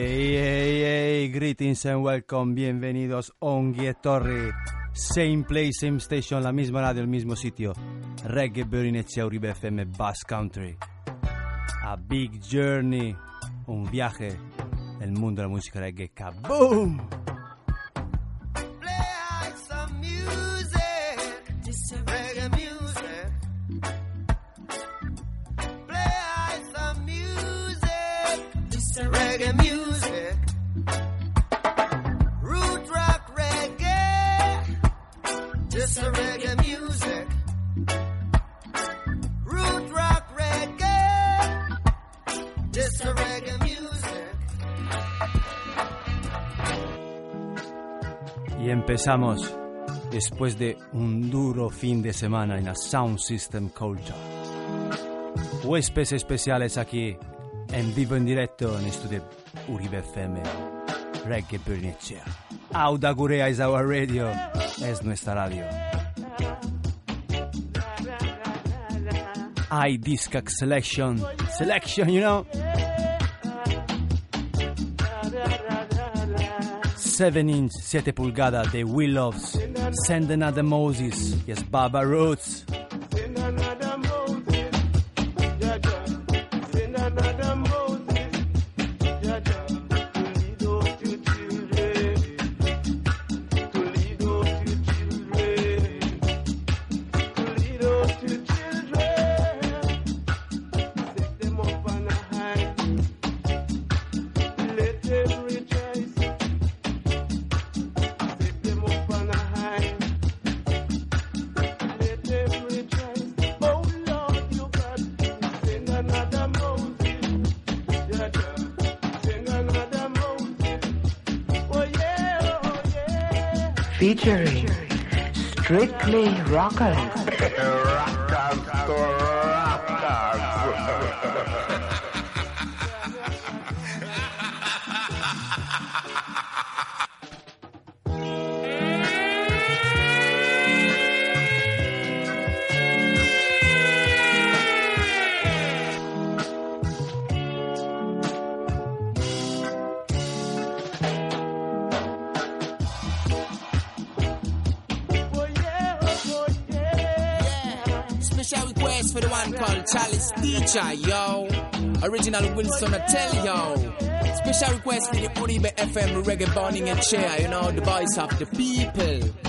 Hey, hey, hey, greetings and welcome, bienvenidos Ongi Torri. Same place, same station, la misma radio, el mismo sitio. Reggae Berinezia Uribe FM Bass Country. A big journey, un viaje, el mundo de la música reggae. ¡Kaboom! Reggae music. Y empezamos después de un duro fin de semana en la Sound System Culture. Huéspedes especiales aquí, en vivo en directo en estudio Uribe FM. Reggae Berinezia. Auda Gurea is our radio, es nuestra radio. I Discac Selection, Selection, you know. 7 inch, 7 pulgadas de Willows, Send Another Moses, yes, Baba Roots. play rocker. Oh. Teacher, yo. Original Wilson Hotel, yo. Special request for the Uribe FM reggae burning a chair, you know, the voice of the people.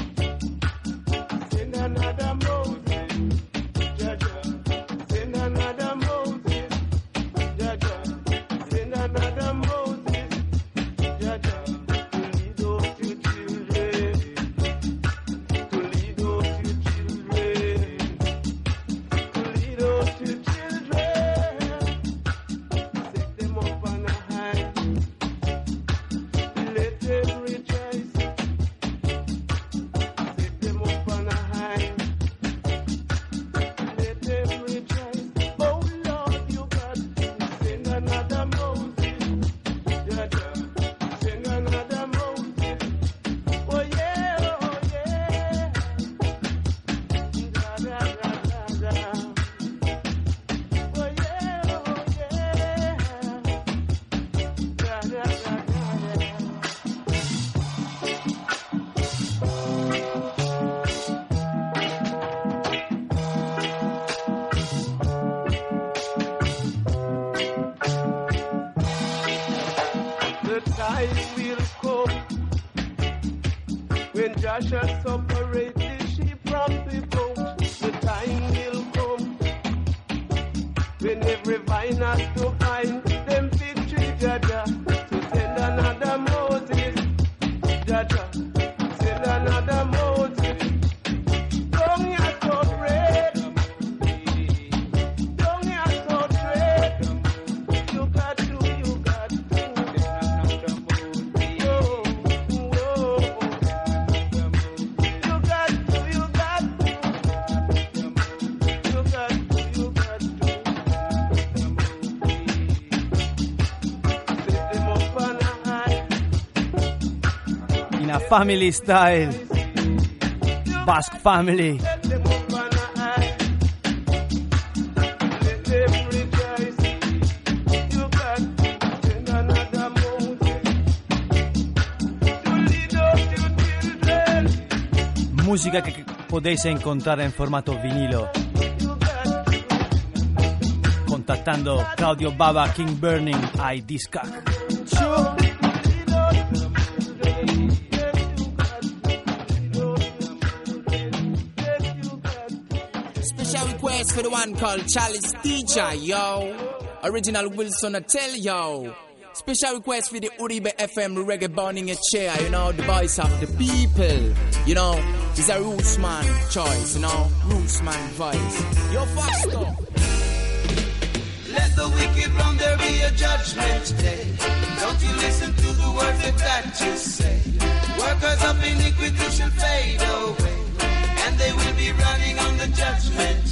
Lead us to children. Música que podéis encontrar en formato vinilo. Contattando Claudio Baba King Burning ai for the one called Charles Teacher, yo. Original Wilson, I tell yo. Special request for the Uribe FM reggae burning a chair, you know, the voice of the people. You know, it's a roots man choice, you know, roots man voice. Yo, faster. Let the wicked run, there be a judgment day. Don't you listen to the words that, that you say. Workers of iniquity shall fade away, they will be running on the judgment.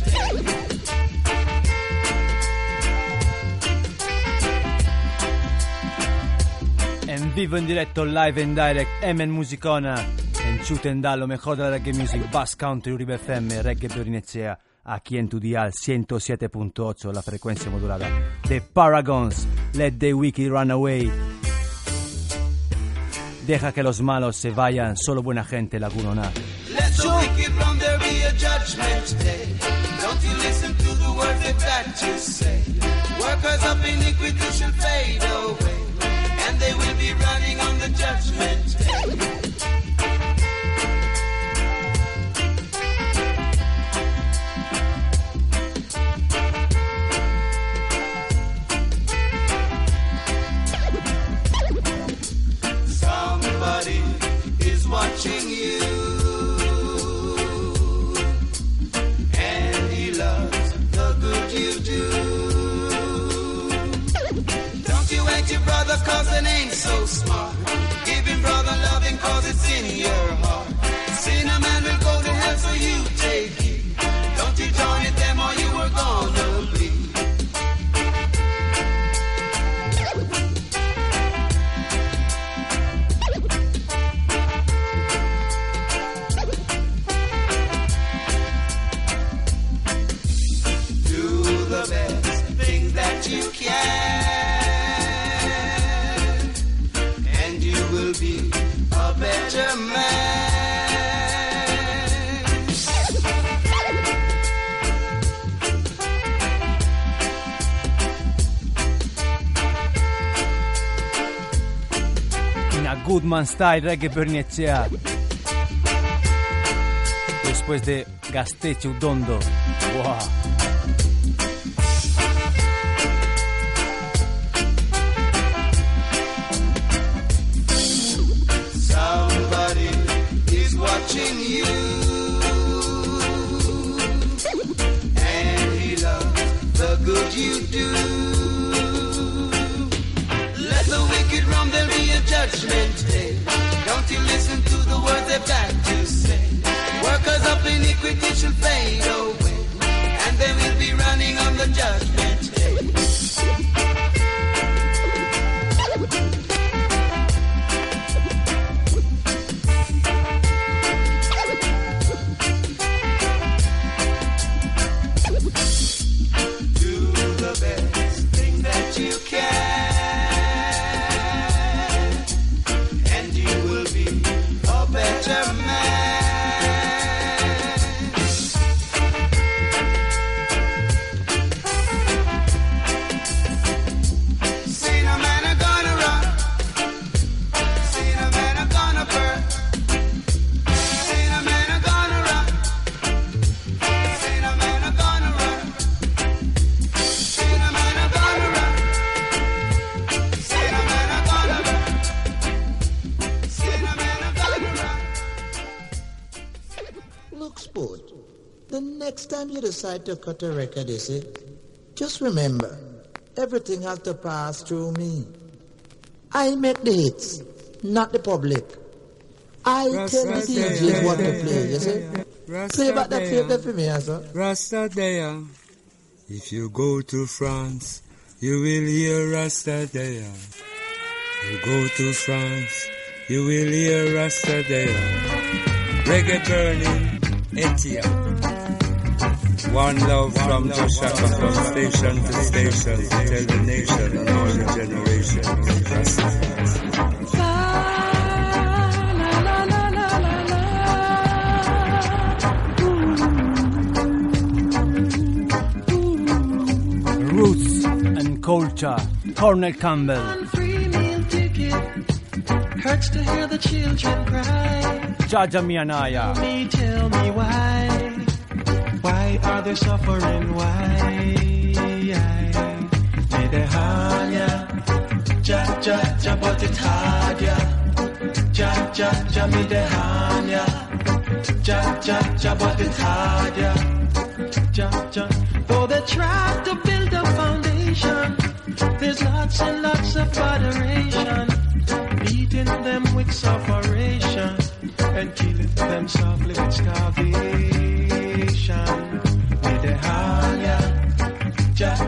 En vivo, en directo, live and direct, Emen Musicona. En Chutenda, lo mejor de la reggae music, Bass Country, Uribe FM, Reggae Bernicea. Aquí en tu dial 107.8, la frecuencia modulada. The Paragons, Let the Wicked Run Away. Deja que los malos se vayan, solo buena gente, Laguna. Words that, that you say. Workers of iniquity shall fade away, and they will be running on the judgment day. Smart. Him brother loving cause it's in your heart. Goodman Style, Reggae Bernicea. Después de Gasteche Udondo. Wow. Watching you, and he loves the good you do. Judgment day. Don't you listen to the words they've got to say. Workers of iniquity shall fade away, and they will be running on the judgment decide to cut a record, you see, just remember, everything has to pass through me. I make the hits, not the public. I tell the DJs what to play, you see. Play back that tape for me, sir. Rasta Dea. If you go to France, you will hear Rasta Dea. You go to France, you will hear Rasta there. Reggae burning, Etia. One love from Joshua from station to station to tell the nation and all the generations. Roots and Culture, Cornel Campbell, free. Hurts to hear the children cry. Jaja Mianaya, Me tell me why. Why are they suffering? Why? Medehanya. Ja ja ja but it hard ya. Ja ja ja medehanya. Ja ja ja but it hard ya. Ja ja. Though they try to build a foundation, there's lots and lots of adoration. Beating them with sufferation and killing them softly with starvation.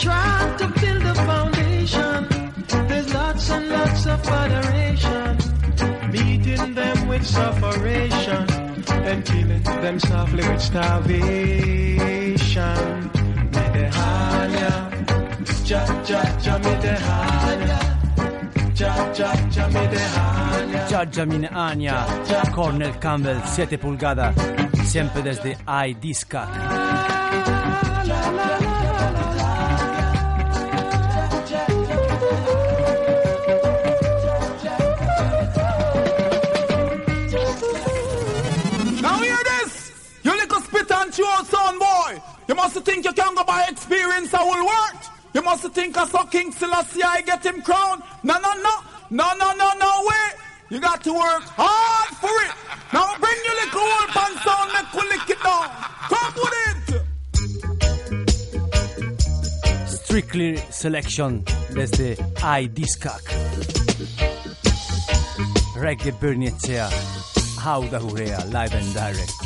try to build a foundation. There's lots and lots of adoration, beating them with sufferation and killing them softly with starvation. Medehania, cha cha cha medehania. Giorgia Minania, Cornel Campbell, 7 pulgadas, siempre desde iDiscat. You must think you can go by experience I will work! You must think I saw King Selassie I get him crowned! No, no, no! No, no, no, no way! You got to work hard for it! Now bring your little old pants on, make we lick it down! Come with it! Strictly Selection desde iDiscac. Reggae Bernicea, Hauda Hurea, live and direct.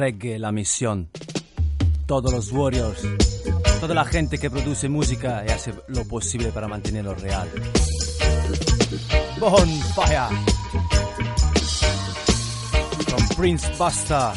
Reggae la misión. Todos los warriors, toda la gente que produce música y hace lo posible para mantenerlo real. Bonfire. From Prince Buster.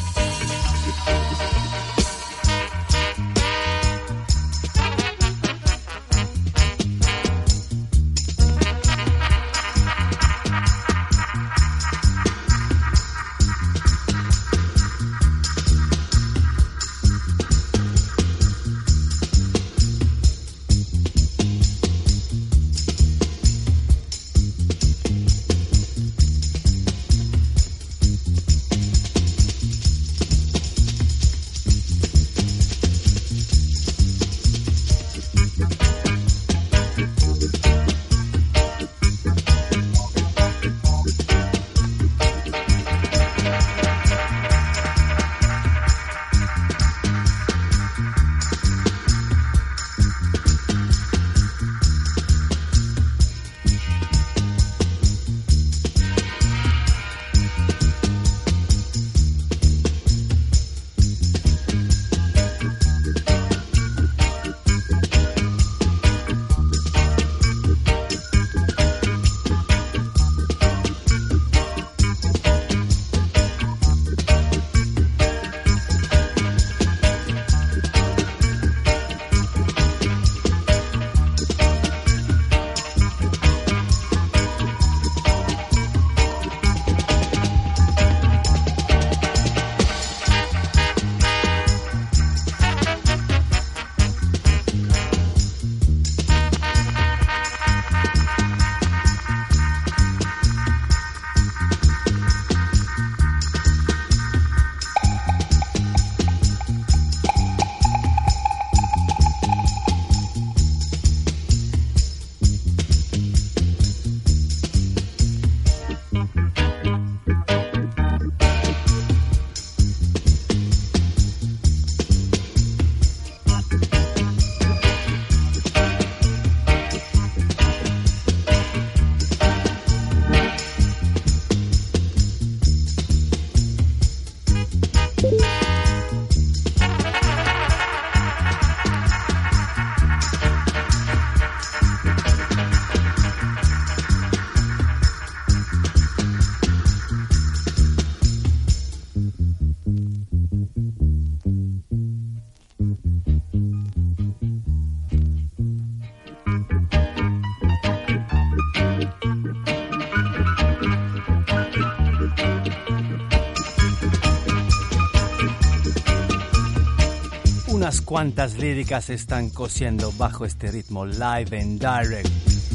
Unas cuantas líricas están cosiendo bajo este ritmo live and direct.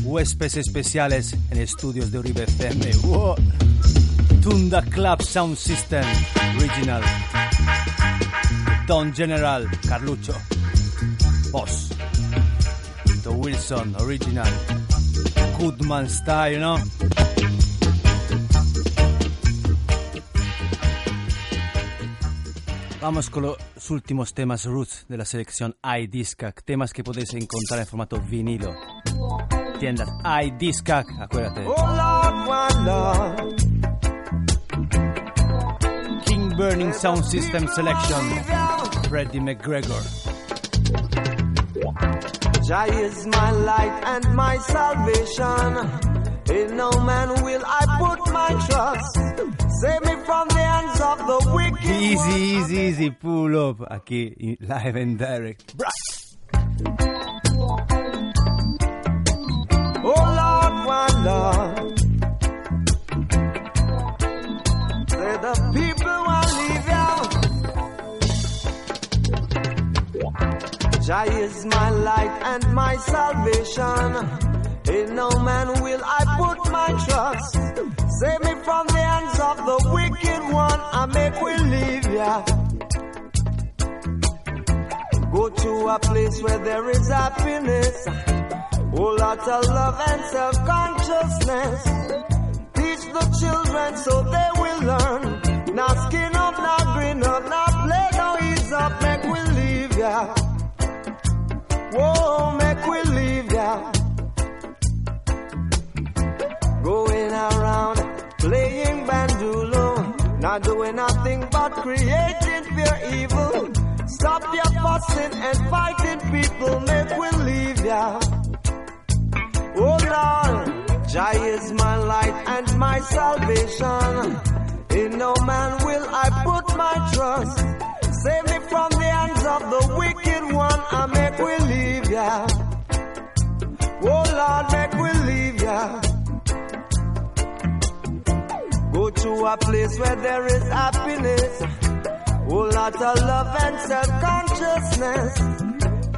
Huéspedes especiales en estudios de Uribe FM. Tunda Club Sound System Original. Don General Carlucho. Boss. The Wilson Original. Goodman Style, you know? Vamos con los últimos temas roots de la selección iDiscac, temas que podéis encontrar en formato vinilo. Tiendas iDiscac, acuérdate. Oh Lord, one Lord. King Burning Sound System Selection, Freddie McGregor. Jah is my light and my salvation. In no man will I put my trust. Save me from the hands of the wicked. Easy, easy, easy, pull up aquí, live and direct. Bra- Oh Lord, one Lord. Say the people will leave ya. Jah is my light and my salvation. In no man will I put my trust. Save me from the hands of the wicked one. I make we leave ya. Go to a place where there is happiness. Whole lot of love and self-consciousness. Teach the children so they will learn. Now skin up, now green up, now play, now ease up, make we leave ya. Whoa, make we leave ya. Going around playing bandolo, not doing nothing but creating fear evil. Stop your fussing and fighting, people. Make we leave ya. Oh Lord, Jah is my light and my salvation. In no man will I put my trust. Save me from the hands of the wicked one. I make we leave ya. Oh Lord, make we leave ya. To a place where there is happiness. Oh, lot of love and self-consciousness.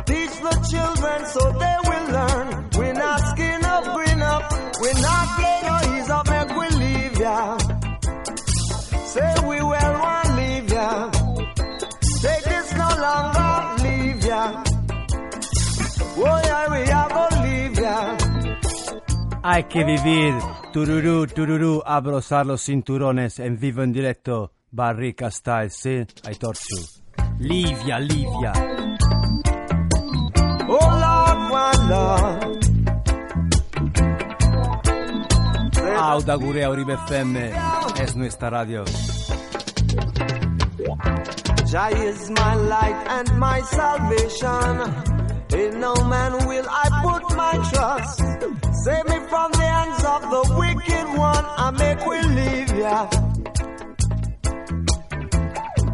Teach the children so they will learn. Hay que vivir. Tururú, tururú, abrazar los cinturones en vivo en directo. Barrica Style, sí, hay torchu. Livia, Livia. Love. Auda Gurea Uribe FM es nuestra radio. Jah is my light and my salvation. In no man will I put my trust. Save me from the hands of the wicked one. I make we leave ya.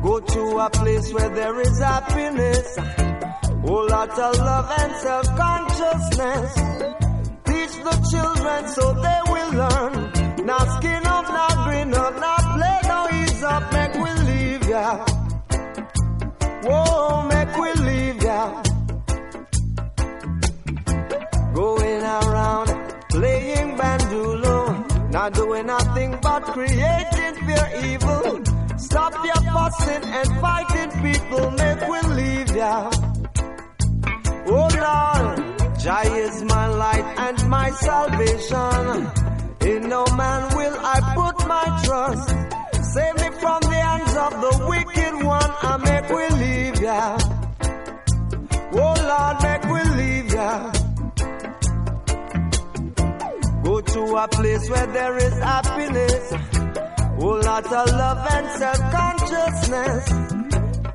Go to a place where there is happiness. Oh, lot of love and self-consciousness. Teach the children so they will learn. Not skin up, not green up, not play no ease up. Make we leave ya. Whoa, make Going around playing bandulo, not doing nothing but creating fear evil. Stop your fussing and fighting people, make we leave ya. Oh Lord, Jah is my light and my salvation. In no man will I put my trust. Save me from the hands of the wicked one, I make we leave ya. Oh Lord, make we leave ya. Go to a place where there is happiness. Oh, lot of love and self-consciousness.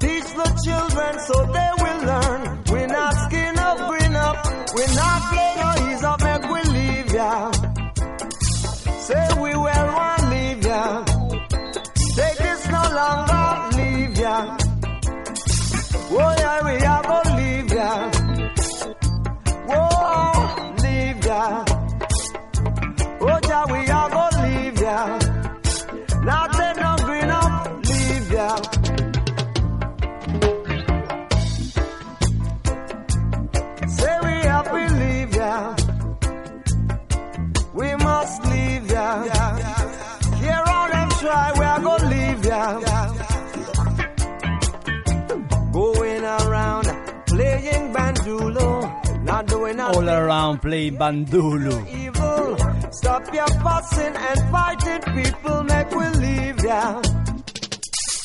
Teach the children so they will learn. We're not skin up, green up. We're not play no ease up, make we leave ya. Say we well want leave ya. Take this no longer, leave ya. Oh yeah, we are gonna leave ya. Whoa, oh, leave ya. All around play bandulu. evil. Stop your fussing and fighting, people. Make we leave ya.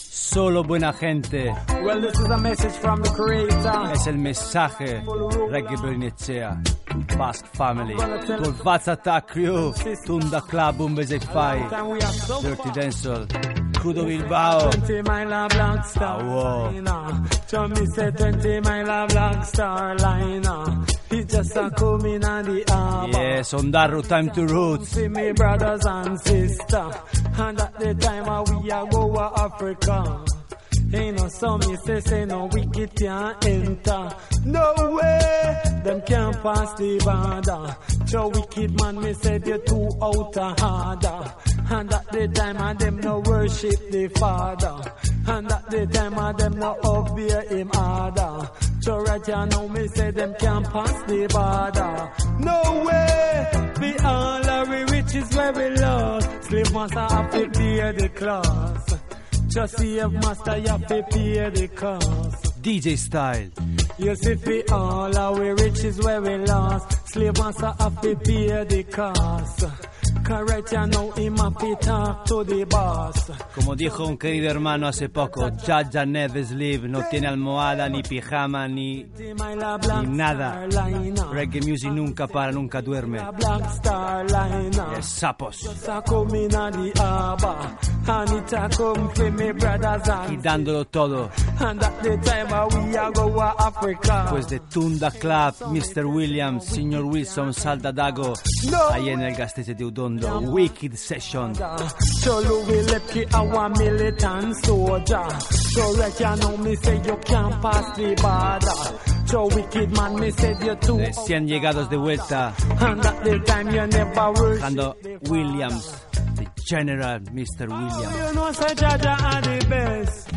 Solo buena gente. Well, this is a message from the Creator. Es el mensaje. Reggae Bernicea. Basque Family. Tulvazza ta crew. Tunda Club un basic fai. And we are so Dirty Dancehall. Crudo Bilbao. 20 mile of black star wow. liner. John me say 20 mile of black star liner. He just a coming on the harbor. Yes, on that route, time to roots. See me brothers and sisters. And at the time uh, we a go to Africa. Ain't no some me say say no wicked can't enter. No way, them can't pass the border. So wicked man me say they too out of order. And at the time of them no worship the Father. And at the time of them no obey him order. So right here now me say them can't pass the border. No way, we all are we riches where we lost. Slave master have to pay the class. Just see if master you have to pay the cost. DJ Style. You see fi all our riches where we lost. Slave master have to pay the cost. Como dijo un querido hermano hace poco, Jaja never sleep, no tiene almohada, ni pijama, ni, ni nada. Reggae music nunca para, nunca duerme. Black Star Liner. Es sapos. Y dándolo todo. Uh. Pues de Tunda Club, Mr. Williams, Signor Wilson, Salda Dago, ahí en el Gastese de Udondo, Wicked Session. So Louis Lepke our militant soldier. So like you know me say you can't pass the border. So wicked man me said you too. Recién eh, llegados de vuelta, And at the time you never worship. dejando Williams, the General Mr. Oh, Williams. You know say Jaja are the best.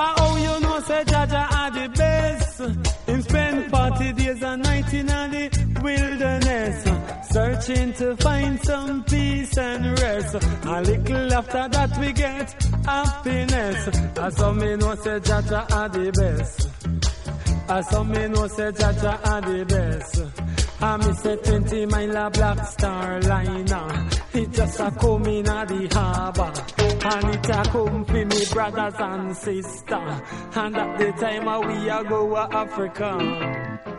Oh, oh, you know say Jaja are the best. Him spend 40 days and night in the wilderness. Searching to find some peace and rest. A little after that we get happiness. As some me know say Jaja are the best. As some me know say Jaja are the best. I me say 20 mile a black star liner. It just a come in a the harbor. And it a come for me brothers and sisters. And at the time uh, we a go to Africa.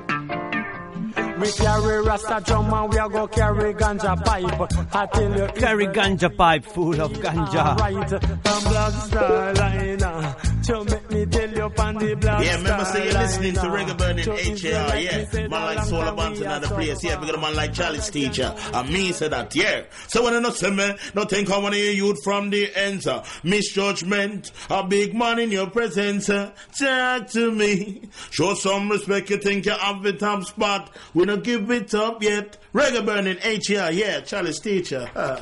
We carry Rasta drum and we a go carry ganja pipe. I tell you, Carry ganja pipe full of ganja. Right, and black star liner. So make me tell you on the black Yeah, remember say you're listening to. Reggae Burning So like yeah. Man like Soul long Banton time at we place, yeah. Because a man like Charles Teacher, and me say that, yeah. So when I not say me, not think I want to hear youth from the ends, uh, misjudgment, a big man in your presence, uh, talk to me. Show some respect, you think you have the top spot. We don't give it up yet. Reggae Burning HAR, yeah, Charles Teacher. Uh.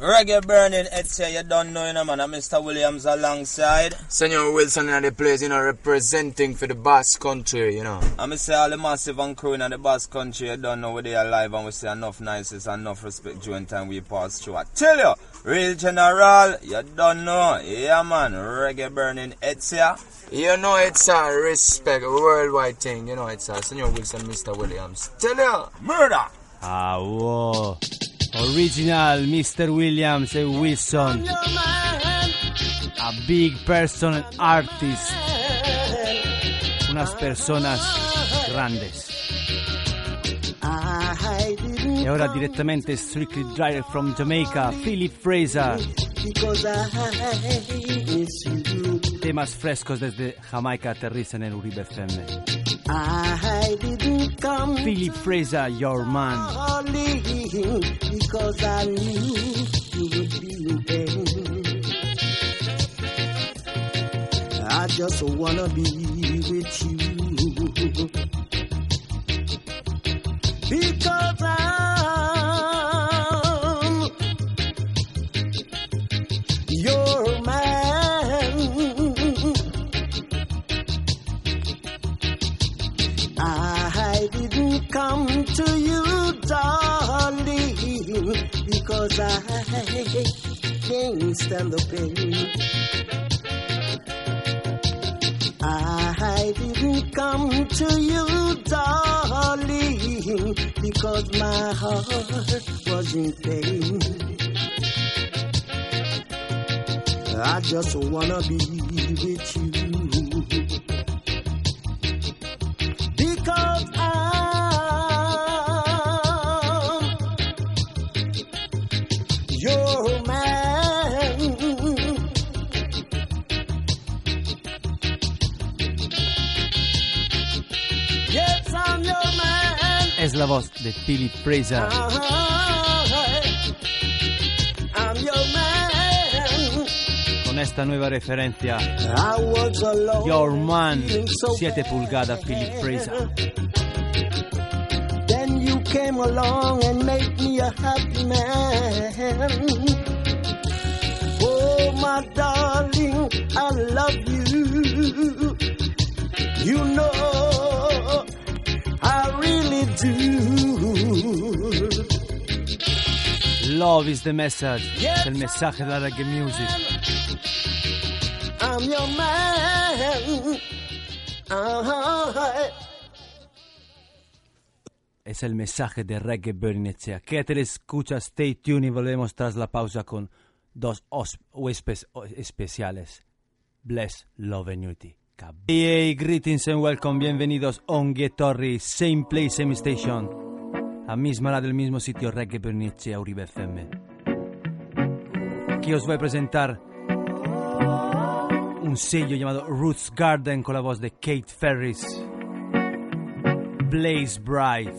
Reggae burning, it's here, you don't know, you know, man. I'm Mr. Williams alongside. Senor Wilson in the place, you know, representing for the Basque country, you know. I'm say all the massive and crew in the Basque country, you don't know where they are live and we say enough niceness and enough respect during time we pass through. I tell you, real general, you don't know. Yeah, man, reggae burning, it's here. You know, it's a respect, a worldwide thing, you know, it's a Senor Wilson, Mr. Williams. Tell you, murder! Ah, wow. Original Mr. Williams e Wilson. A big person artist. Unas personas grandes. E ora direttamente Strictly Driver from Jamaica, Philip Fraser. Temas frescos desde Jamaica aterrizan en Uribe FM. Philip Fraser, Your Man. I just wanna be with you because I'm your man. Because I can't stand the pain. I didn't come to you, darling, because my heart was in pain. I just wanna be with you. La voz de Philip Fraser. I'm your man. Con esta nueva referencia. I was alone. Your Man, feeling so 7 pulgadas, Philip Fraser. Then you came along and made me a happy man. Oh, my darling, I love you. You know, do. Love is the message. Es el mensaje de la reggae music. I'm your man. Uh-huh. es el mensaje de Reggae Bernicea. Que te escucha, stay tuned y volvemos tras la pausa con dos os- huéspedes especiales. Bless, love and unity. Hey, greetings and welcome, bienvenidos on Torri, same place, same station. A misma hora del mismo sitio, Reggae Bernicea, Uribe FM. Aquí os voy a presentar un sello llamado Roots Garden con la voz de Kate Ferris. Blaze Bright.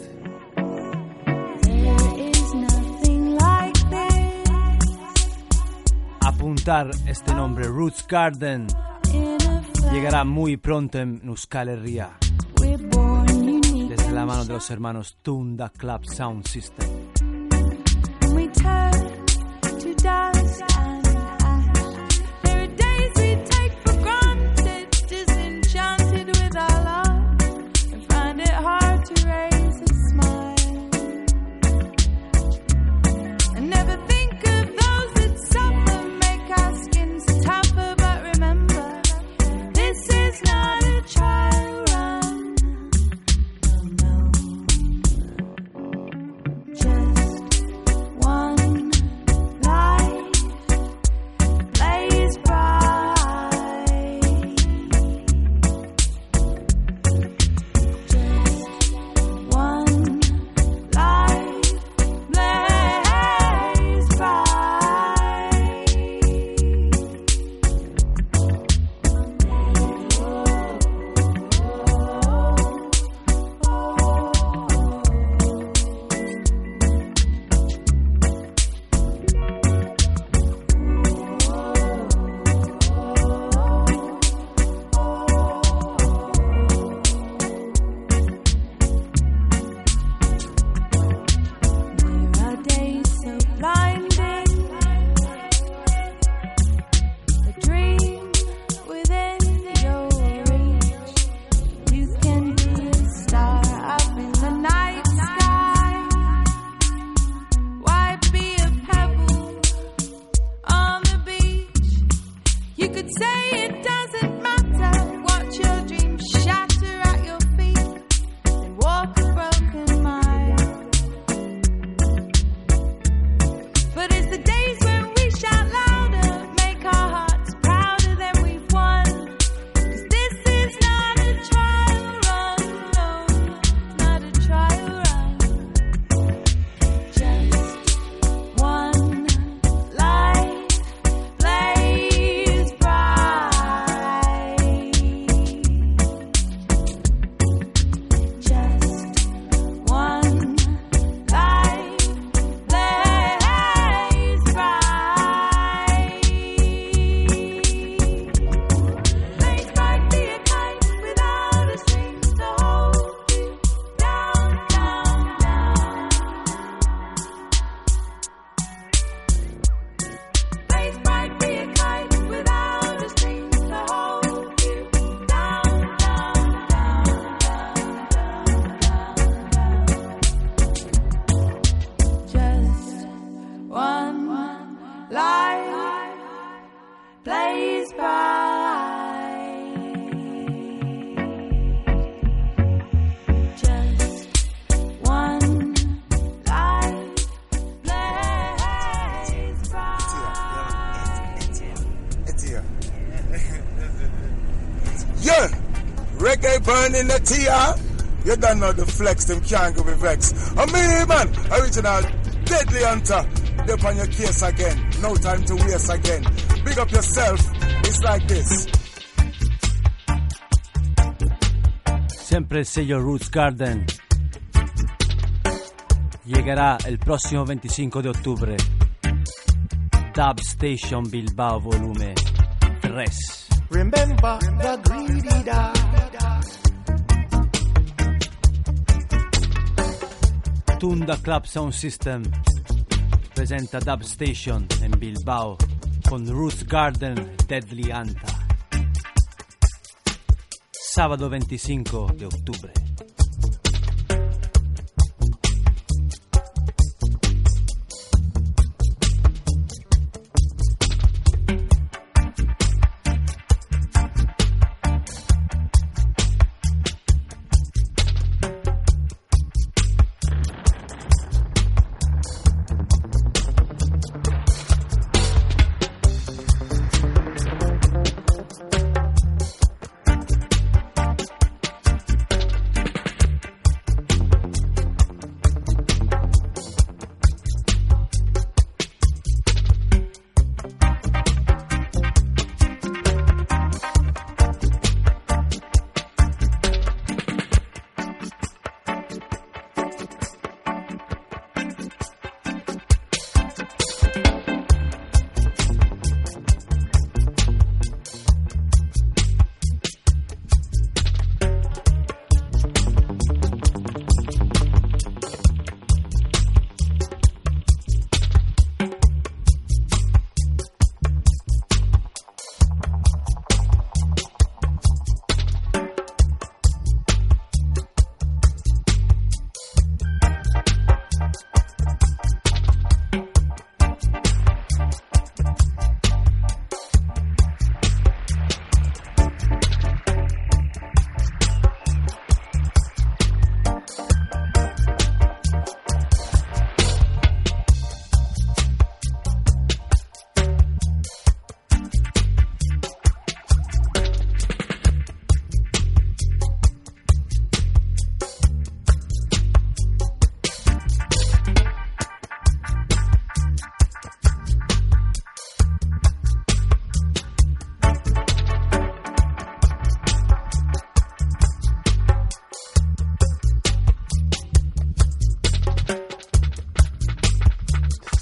Apuntar este nombre, Roots Garden, llegará muy pronto en Euskal Herria, desde la mano de los hermanos Tunda Club Sound System. You don't know the flex, them can't go with vex. I mean, man, original deadly hunter. Dip on your case again. No time to waste again. Big up yourself. It's like this. Siempre el sello Roots Garden. Llegará el próximo 25 de octubre. Dub Station Bilbao Volume 3. Remember the greedy dog. Tunda Club Sound System presenta Dub Station en Bilbao con Roots Garden Deadly Anta. Sábado 25 de octubre.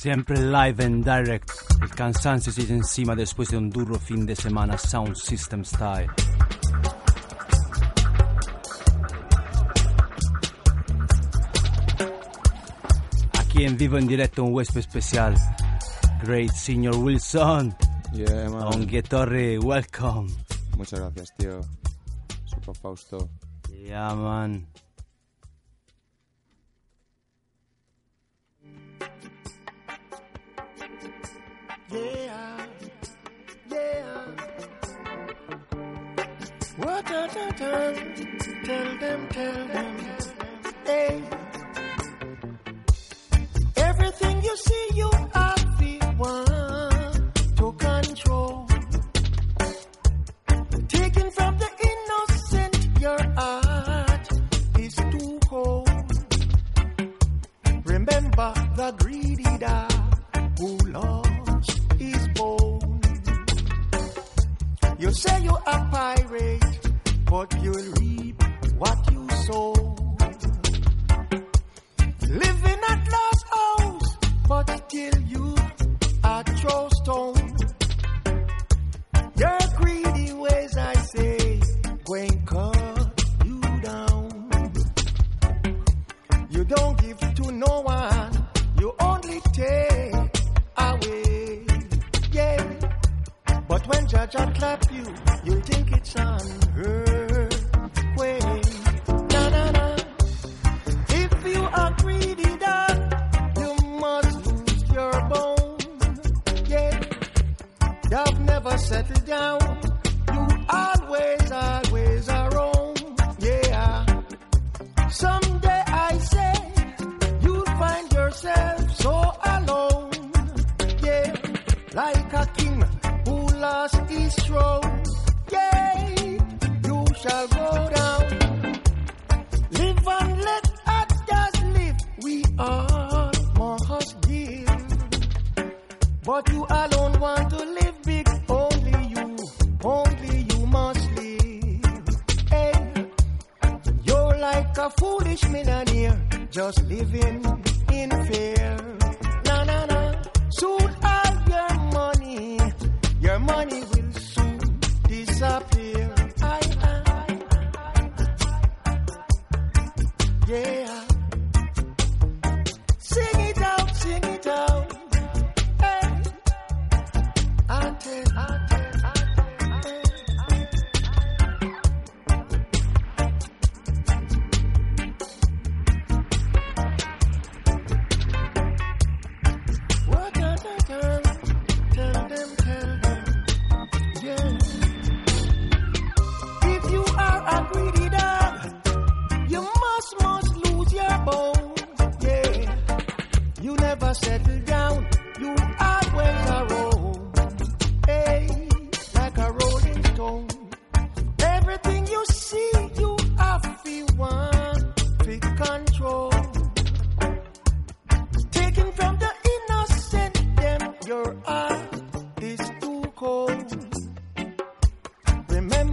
Siempre live and direct. El cansancio sigue encima después de un duro fin de semana Sound System Style. Aquí en vivo en directo un huésped especial. Great Senior Wilson. Yeah, man. Ongue Torre, welcome. Muchas gracias, tío. Super Fausto. Yeah, man.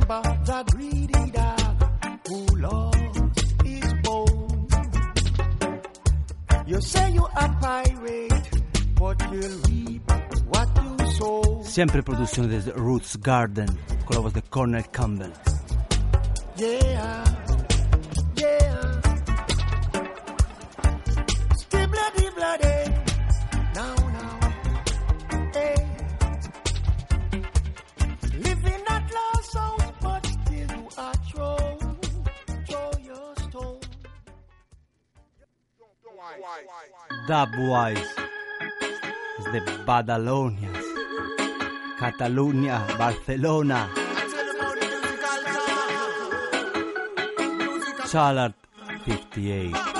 remember the greedy dog who lost his bone. You say you're a pirate, but you'll reap what you sow. Sempre produzione del Roots Garden, con la voce Cornel Campbell. Yeah, yeah. Dubwise the Badalonians. Catalonia, Barcelona. Charlotte 58.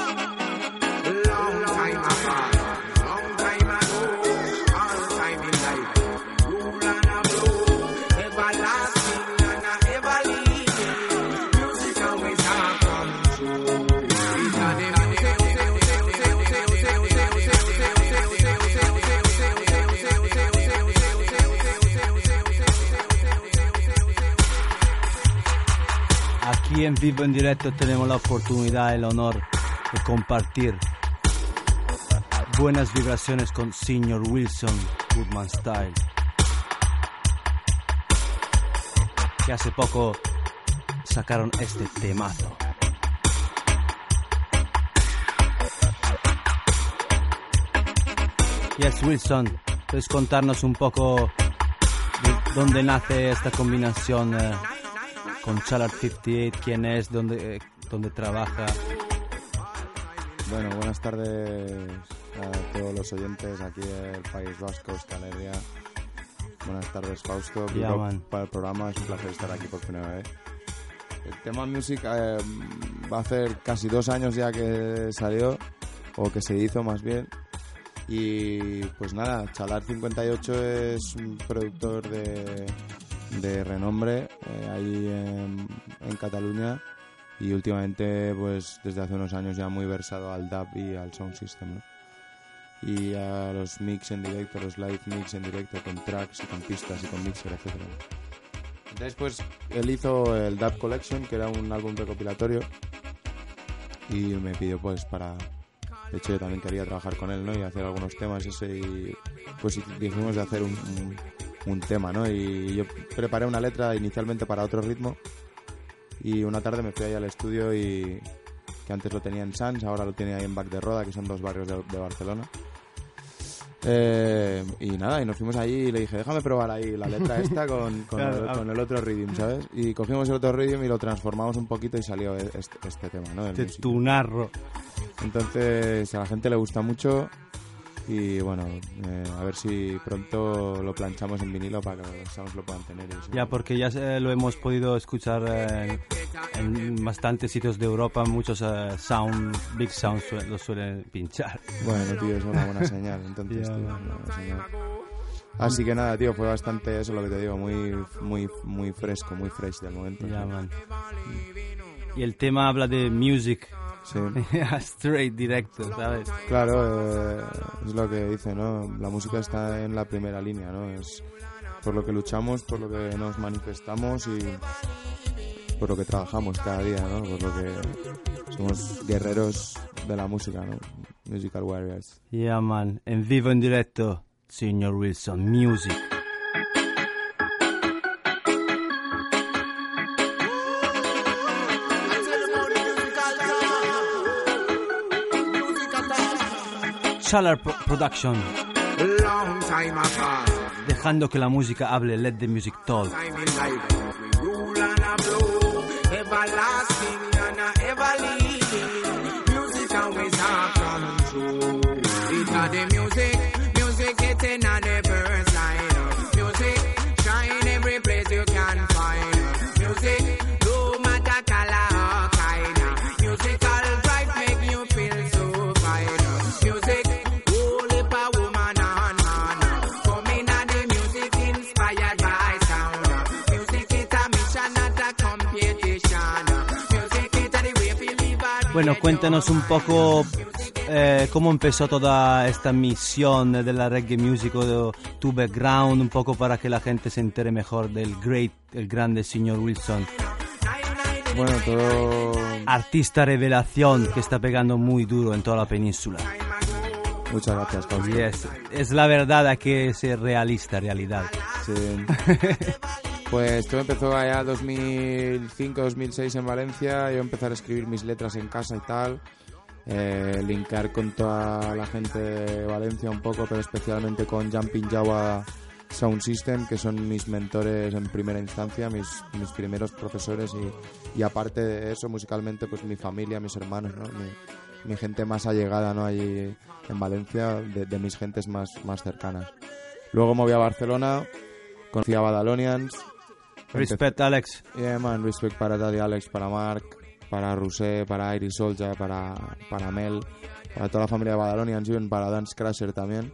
vivo en directo tenemos la oportunidad, y el honor de compartir buenas vibraciones con Sr. Wilson Goodman Style, que hace poco sacaron este temazo. Yes, Wilson, puedes contarnos un poco de dónde nace esta combinación. Eh, con Chalar 58? ¿Quién es? ¿Dónde, eh, dónde trabaja? Bueno, buenas tardes a todos los oyentes aquí del País Vasco, Escaleria. Buenas tardes, Fausto. Man. para el programa, es un placer estar aquí por primera vez. El tema Music eh, va a hacer casi dos años ya que salió, o que se hizo más bien. Y pues nada, Chalar 58 es un productor de, de renombre eh, ahí en, Cataluña y últimamente pues desde hace unos años ya muy versado al dub y al sound system ¿no? y a los mix en directo, los live mix en directo con tracks y con pistas y con mixer, etc. Entonces pues él hizo el Dub Collection que era un álbum recopilatorio y me pidió pues para de hecho yo también quería trabajar con él ¿no? y hacer algunos temas ese y pues dijimos de hacer un- un tema ¿no? y yo preparé una letra inicialmente para otro ritmo y una tarde me fui ahí al estudio y que antes lo tenía en Sans, ahora lo tiene ahí en Bac de Roda, que son dos barrios de, de Barcelona. Eh, y nada, y nos fuimos allí y le dije, déjame probar ahí la letra esta con, con, Claro, el, ah. con el otro rhythm, ¿sabes? Y cogimos el otro rhythm y lo transformamos un poquito y salió e- este, este tema, ¿no? Del Te music. tunarro. Entonces a la gente le gusta mucho y bueno, eh, a ver si pronto lo planchamos en vinilo para que los sounds lo puedan tener. Ya, porque ya eh, lo hemos podido escuchar eh, en bastantes sitios de Europa, muchos eh, sound, big sounds sue- lo suelen pinchar. Bueno, tío, es una buena señal, entonces, tío, una buena señal. Así que nada, tío, fue bastante eso lo que te digo, muy muy muy fresco, muy fresh del momento. Ya, man. Y el tema habla de music. Sí. Straight, directo, ¿sabes? Claro, eh, es lo que dice, ¿no? La música está en la primera línea, ¿no? Es por lo que luchamos, por lo que nos manifestamos y por lo que trabajamos cada día, ¿no? Por lo que somos guerreros de la música, ¿no? Musical warriors. Yeah, man. En vivo, en directo, Señor Wilson, music. Chalar Pro- Production, Long time apart. dejando que la música hable, let the music talk. Bueno, cuéntanos un poco eh, cómo empezó toda esta misión de la reggae music de tu background, un poco para que la gente se entere mejor del great, el grande señor Wilson. Bueno, todo... Artista revelación que está pegando muy duro en toda la península. Muchas gracias, Fausto. Yes, es la verdad, hay que ser realista, realidad. Sí. Pues todo empezó allá 2005-2006 en Valencia, yo empecé a escribir mis letras en casa y tal, eh, linkar con toda la gente de Valencia un poco, pero especialmente con Jumping Jawa Sound System, que son mis mentores en primera instancia, mis, mis primeros profesores y, y aparte de eso, musicalmente, pues mi familia, mis hermanos, ¿no? mi, mi gente más allegada ¿no? allí en Valencia, de, de mis gentes más, más cercanas. Luego me voy a Barcelona, conocí a Badalonians. Respect, Alex. Yeah, man, respect para Daddy Alex, para Mark, para Rusé, para Iris Solja, para, para Mel, para toda la familia de Badalonians y para Dance Crasher también,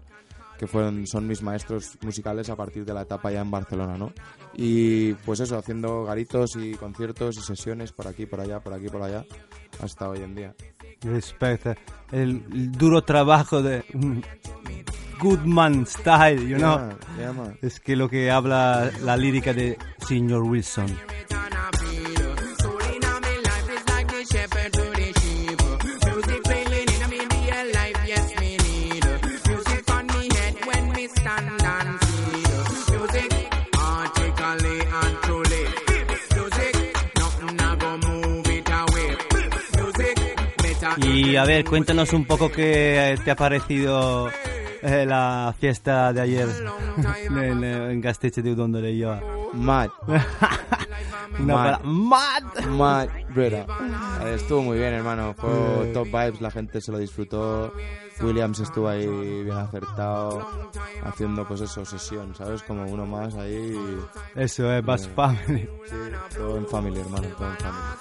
que fueron, son mis maestros musicales a partir de la etapa ya en Barcelona, ¿no? Y pues eso, haciendo garitos y conciertos y sesiones por aquí, por allá, por aquí, por allá, hasta hoy en día. Respect, el, el duro trabajo de Goodman Style, you know. Yeah, yeah, man. Es que lo que habla la lírica de señor Wilson. Y a ver, cuéntanos un poco qué te ha parecido eh, la fiesta de ayer en, en Gasteche de donde le lleva. Mad. Mad. Mad. Mad, Estuvo muy bien, hermano. Fue top vibes, la gente se lo disfrutó. Williams estuvo ahí bien acertado, haciendo pues eso, sesión, ¿sabes? Como uno más ahí. Eso es, Bass Eh, Family. Sí, todo en familia, hermano, todo en familia.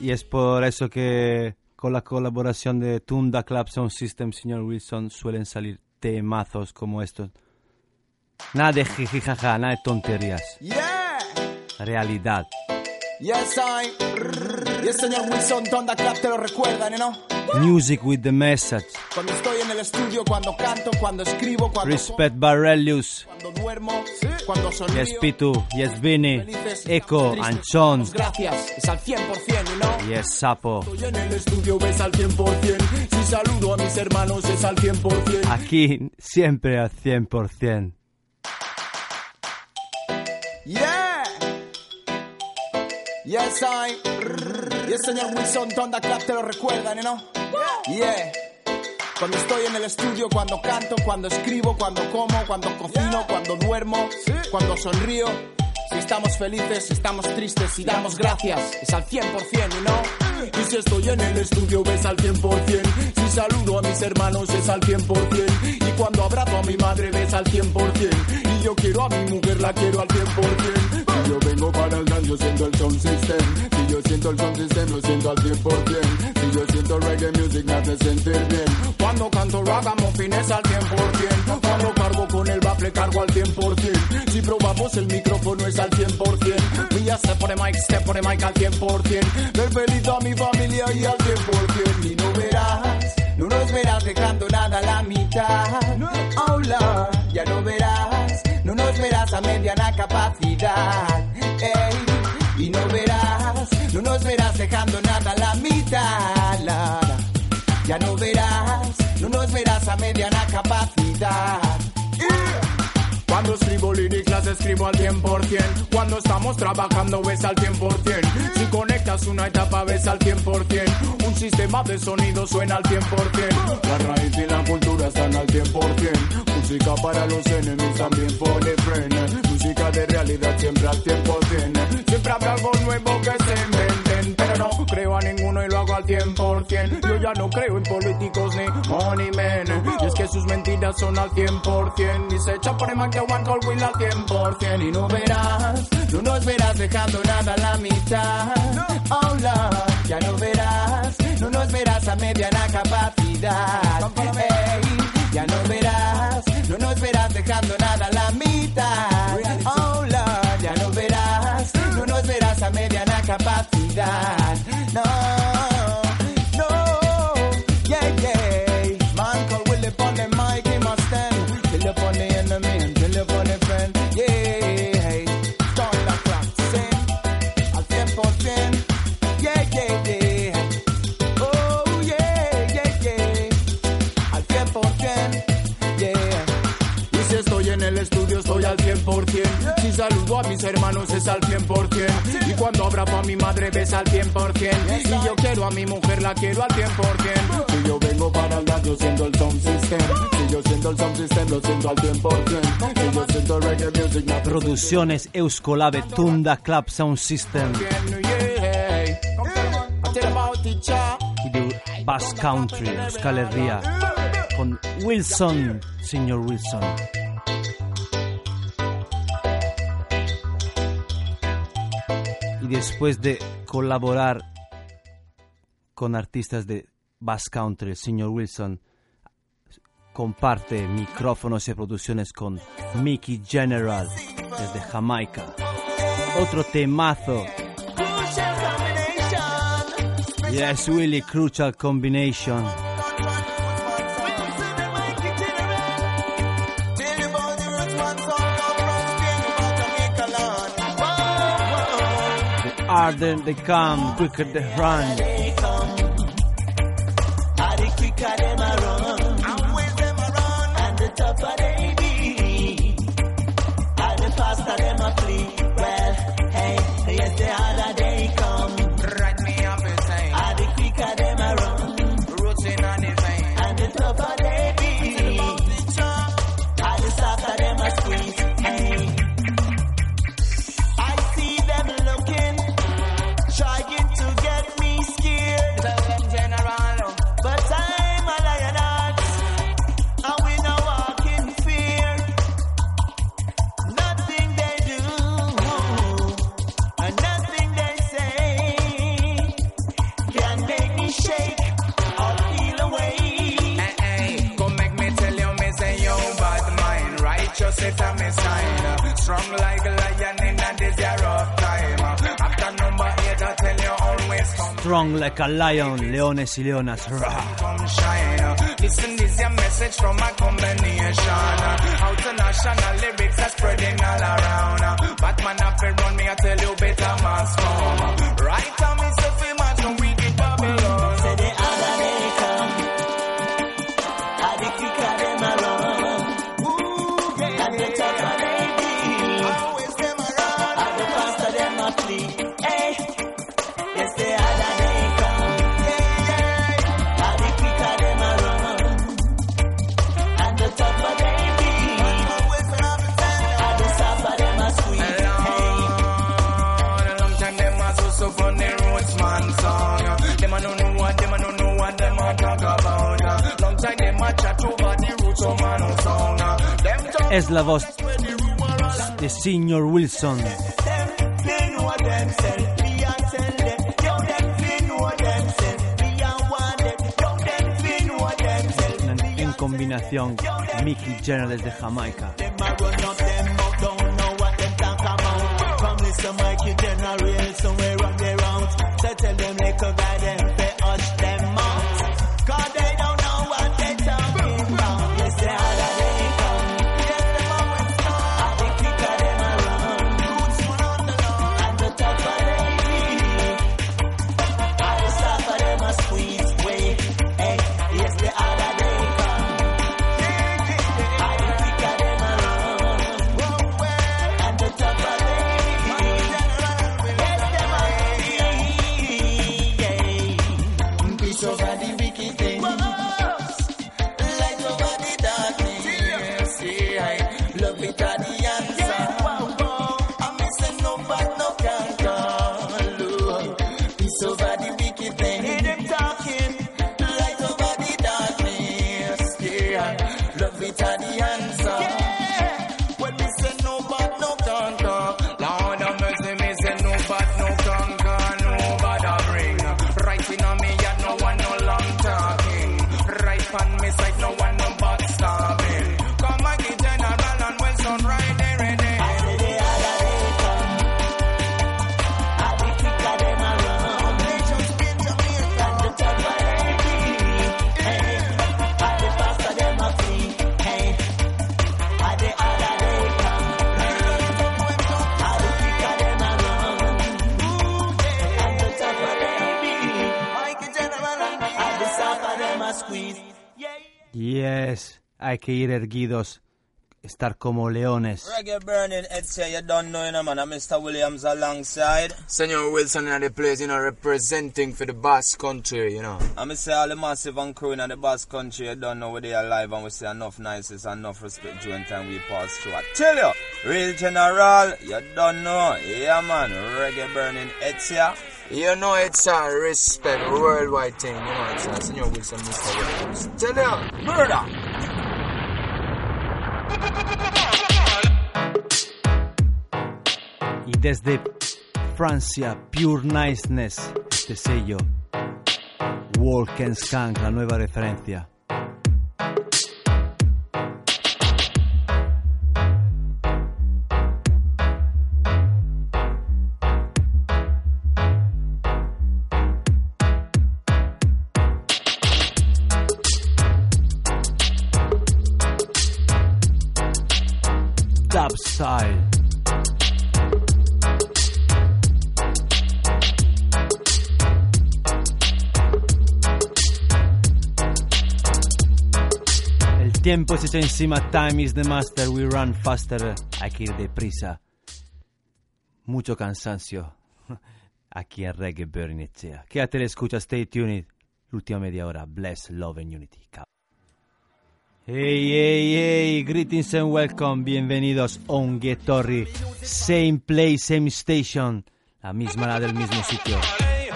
Y es por eso que con la colaboración de Tunda Club Sound System, señor Wilson, suelen salir temazos como estos. Nada de jijijaja, nada de tonterías. Yeah, Realidad. yes I. El señor Wilson Club te lo recuerdan, ¿no? Music with the message. Cuando estoy en el estudio, cuando canto, cuando escribo, cuando Respect Barelius. cuando duermo, cuando sonrío. Yes Pitu. Yes Vini. Echo. Anchón. Gracias, es al 100%, ¿no? Yes Sapo. Estoy en el estudio, ves al 100%. Si saludo a mis hermanos, es al 100%. Aquí siempre al 100%. Yeah. Yes, I. Y el señor Wilson Club te lo recuerdan, ¿no? Yeah. Cuando estoy en el estudio, cuando canto, cuando escribo, cuando como, cuando cocino, cuando duermo, cuando sonrío. Si estamos felices, si estamos tristes, si damos gracias, es al 100%, ¿no? Y si estoy en el estudio, ves al 100%. Si saludo a mis hermanos, es al 100%. Y cuando abrazo a mi madre, ves al 100%. Y yo quiero a mi mujer, la quiero al 100%. Yo vengo para el dance, yo siento el sound system. Si yo siento el sound system, lo siento al 100%. Si yo siento reggae music, me hace sentir bien. Cuando canto ragamuffin es al 100%. Cuando cargo con el bafle, cargo al 100%. Si probamos el micrófono es al 100%. We a step on the mic, step on the mic al 100%. Ver feliz a mi familia y al 100%. Y no verás, no nos verás dejando nada a la mitad. Lord, ya no verás, no nos verás a mediana capacidad. Ey, y no verás, no nos verás dejando nada a la mitad. Ya no verás, no nos verás a mediana capacidad. Cuando escribo lyrics las escribo al 100% Cuando estamos trabajando ves al 100% Si conectas una etapa ves al 100% Un sistema de sonido suena al 100% La raíz y la cultura están al 100% Música para los enemigos también pone freno. Música de realidad siempre al 100% Siempre habrá algo nuevo que se no creo a ninguno y lo hago al 100% Yo ya no creo en políticos ni money men. Y es que sus mentiras son al 100% Y se echa por el man que one call will al 100% Y no verás, no nos verás dejando nada a la mitad. Lord, ya no verás, no nos verás a mediana capacidad. Ey, ya no verás, no nos verás dejando nada a la mitad. Oh Não. No. Estudio estoy al 100% Si saludo a mis hermanos es al 100% Y cuando abrazo a mi madre ves al 100% Y yo quiero a mi mujer la quiero al 100% Si yo vengo para el yo siento el sound system. Si yo siento el sound system lo siento al 100% Si yo siento reggae music hace Producciones Euskolave Tunda Club Sound System. Y Bass Country, Euskal Herria, con Wilson, señor Wilson. Y después de colaborar con artistas de Bass Country, el señor Wilson comparte micrófonos y producciones con Mickey General desde Jamaica. Otro temazo. Yes, Willy, Crucial Combination. Harder they come, quicker they run. Like a lion, leones y leonas. Listen, this your message from a combination. International lyrics are spreading all around. Batman to run me, I tell you better come. Es la voz de Senior Wilson. En, combinación, Mickey Jenner desde Jamaica. Hay que ir erguidos, estar como leones. Reggae burning, it's here, you don't know, you know, man. I'm Mr. Williams alongside. Senor Wilson in the place, you know, representing for the Basque country, you know. I'm say all the massive and crew in the Basque country, you don't know where they are alive and we say enough niceness, enough respect during time we pass through. I tell you, real general, you don't know. Yeah, man, reggae burning, it's here. You know it's a respect, worldwide thing, you know, it's a Senor Wilson, Mr. Williams. Tell you, murder. Desde Francia, Pure Niceness, este sello. Walk and Skank, la nueva referencia. Tiempo se echa encima, time is the master, we run faster, hay que ir deprisa. Mucho cansancio. Aquí en Reggae Burning Echea. Quédate le escucha, stay tuned. L'ultima media hora, bless, love and unity. Hey, hey, hey, greetings and welcome, bienvenidos a un. Same place, same station, la misma la del mismo sitio.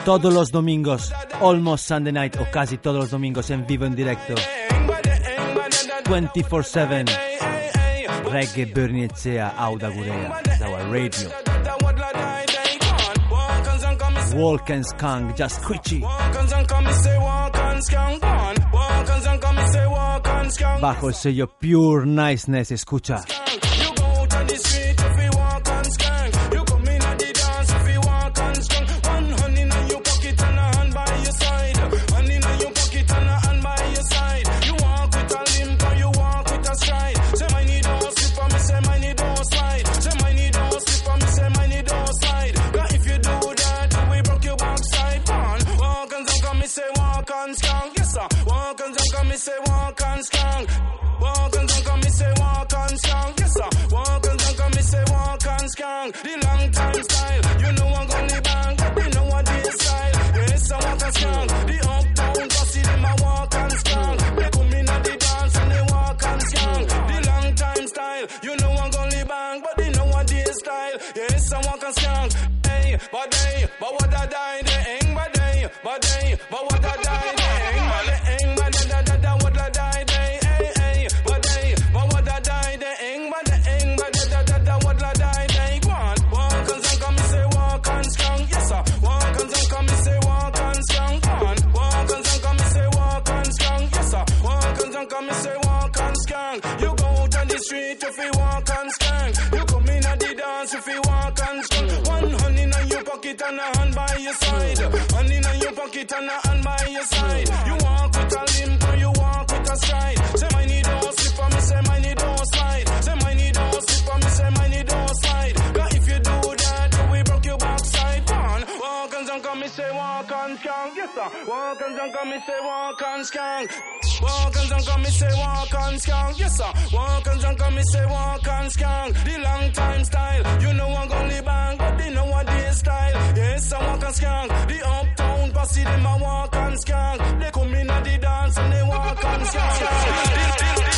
Todos los domingos, almost Sunday night o casi todos los domingos en vivo en directo. 24-7. Reggae Bernicea Auda Gurea, our radio. Walk and skunk, just quitchy. Bajo el sello Pure Niceness, escucha. Sabadinho, vou and I on my side. You want Walk and on me, say walk on strong. Walk and on me, say walk on strong. Yes sir. Walk and on me, say walk on strong. The long time style, you know I'm gonna bang, but they know what this style. Yes, I walk on strong. The uptown posse, them a walk on strong. They come in at the dance and they walk on strong.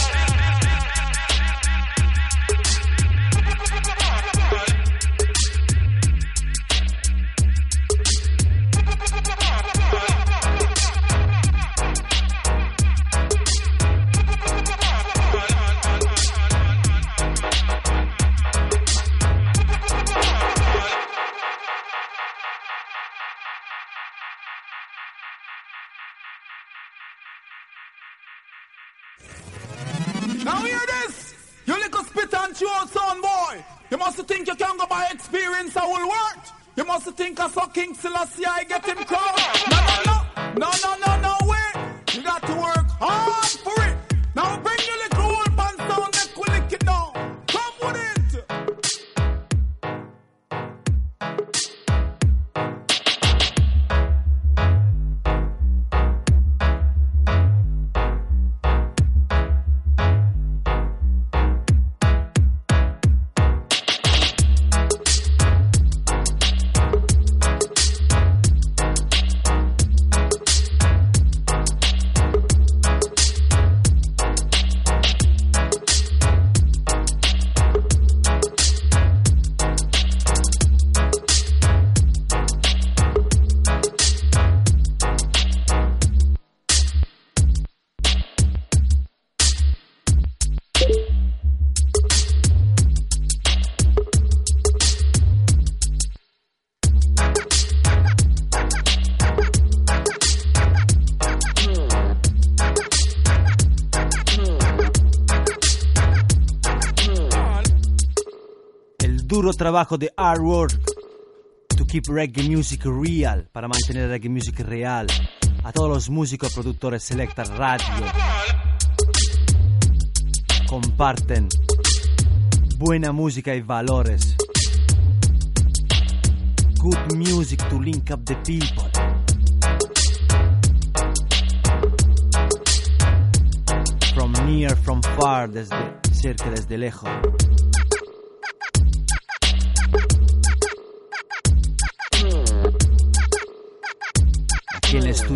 I will work! You must think I saw King Selassie I get him crowned! No, no, no! No, no, no, no, El duro trabajo de Artwork to keep reggae music real, para mantener reggae music real. A todos los músicos, productores, Selecta Radio. Comparten buena música y valores. Good music to link up the people. From near, from far, desde cerca, desde lejos.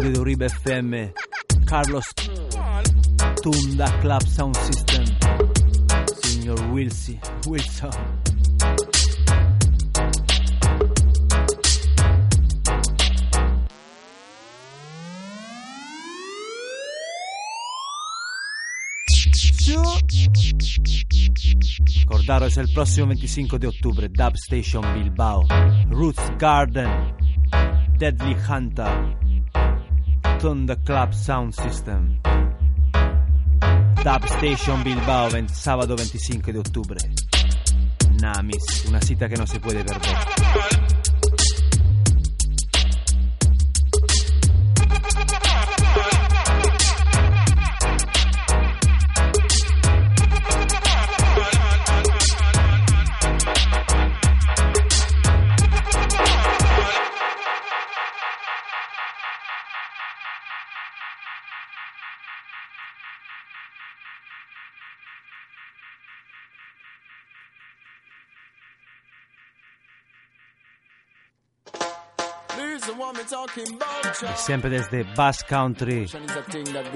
De Uribe FM, Carlos Tunda Club Sound System, Señor Wilson. Wilson. Recordaros el próximo 25 de octubre, Dub Station Bilbao, Roots Garden, Deadly Hunter, Thunder Club Sound System. Dub Station Bilbao, ven- sábado 25 de octubre. Namis, una cita que no se puede perder. E sempre desde Bass Country,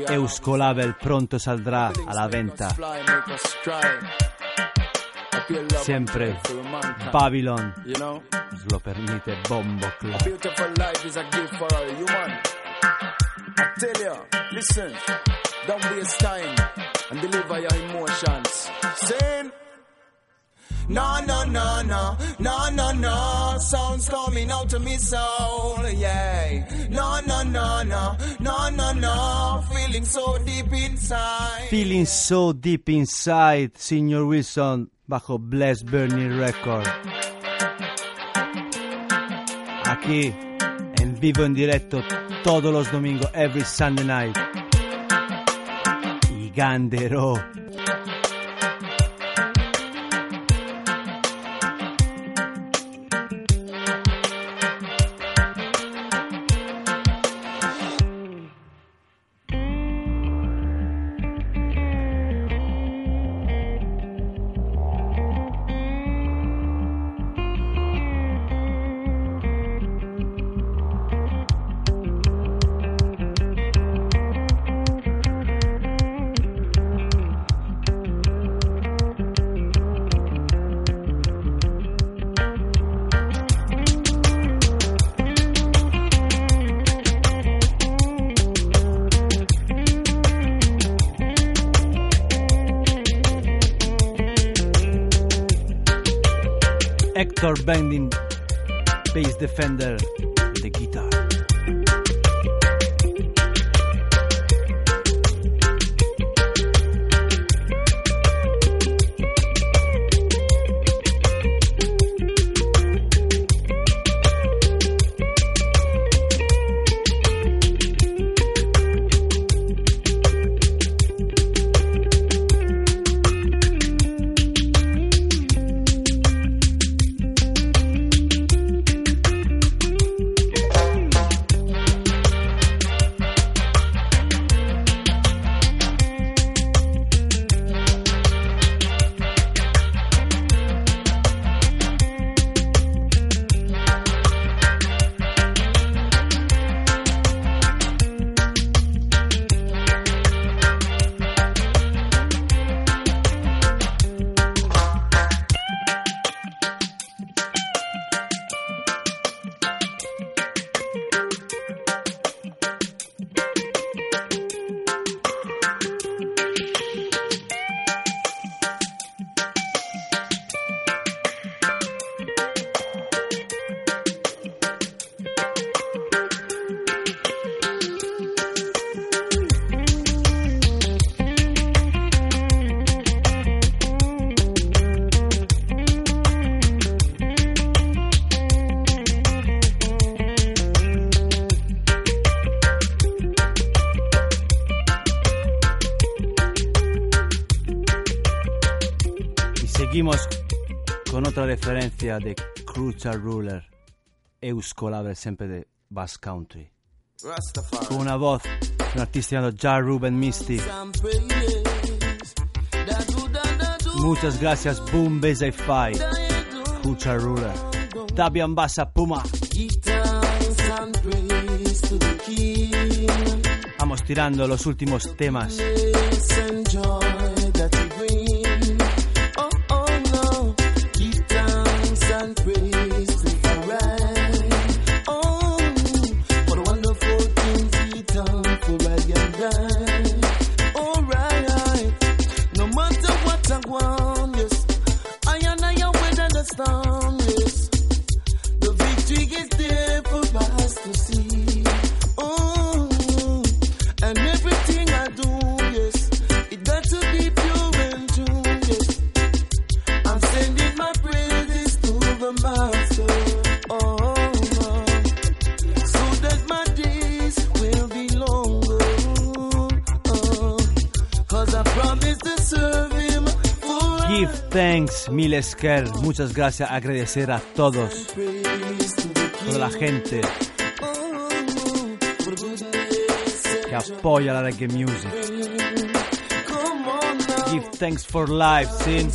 Euskolabel pronto saldrá a la venta. Siempre. Babylon nos lo permite Bombo Club. listen, don't waste time and deliver your emotions. Saying, no, no, no, no, no, no, no, sounds coming out of me soul, yeah. No, no, no, no, no, no, no, feeling so deep inside. Feeling so deep inside, Signor Wilson, bajo Bless Burning Record. Aquí, en vivo, en directo, todos los domingos, every Sunday night. Y Gandero. Bending, bass defender, the guitar. Crucial Ruler, Euskolabel, siempre de Bass Country. Rastafari. Con una voz un artista llamado Jar Ruben Misty. Muchas gracias, Boom Bass Fi, Crucial Ruler. Tabian Bassa Puma. Vamos tirando los últimos temas. Thanks, Milesker. Muchas gracias. Agradecer a todos. Toda la gente que apoya la reggae music. Give thanks for life, sin.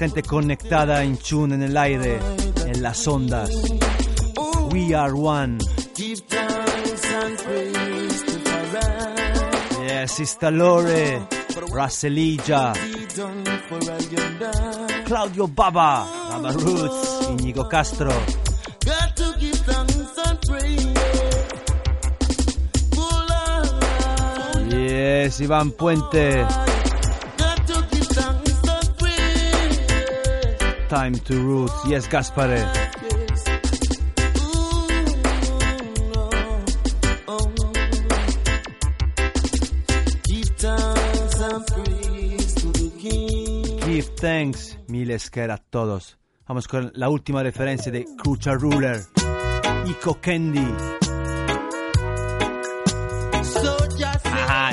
Gente conectada en tune en el aire, en las ondas. We are one. Yes, Sister Lore, done. Claudio Baba, Baba Roots, Íñigo Castro. Yes, Iván Puente. Time to Roots. Yes, Gaspare. Give thanks miles que a todos. Vamos con la última referencia de Crucial Ruler. Ico Candy.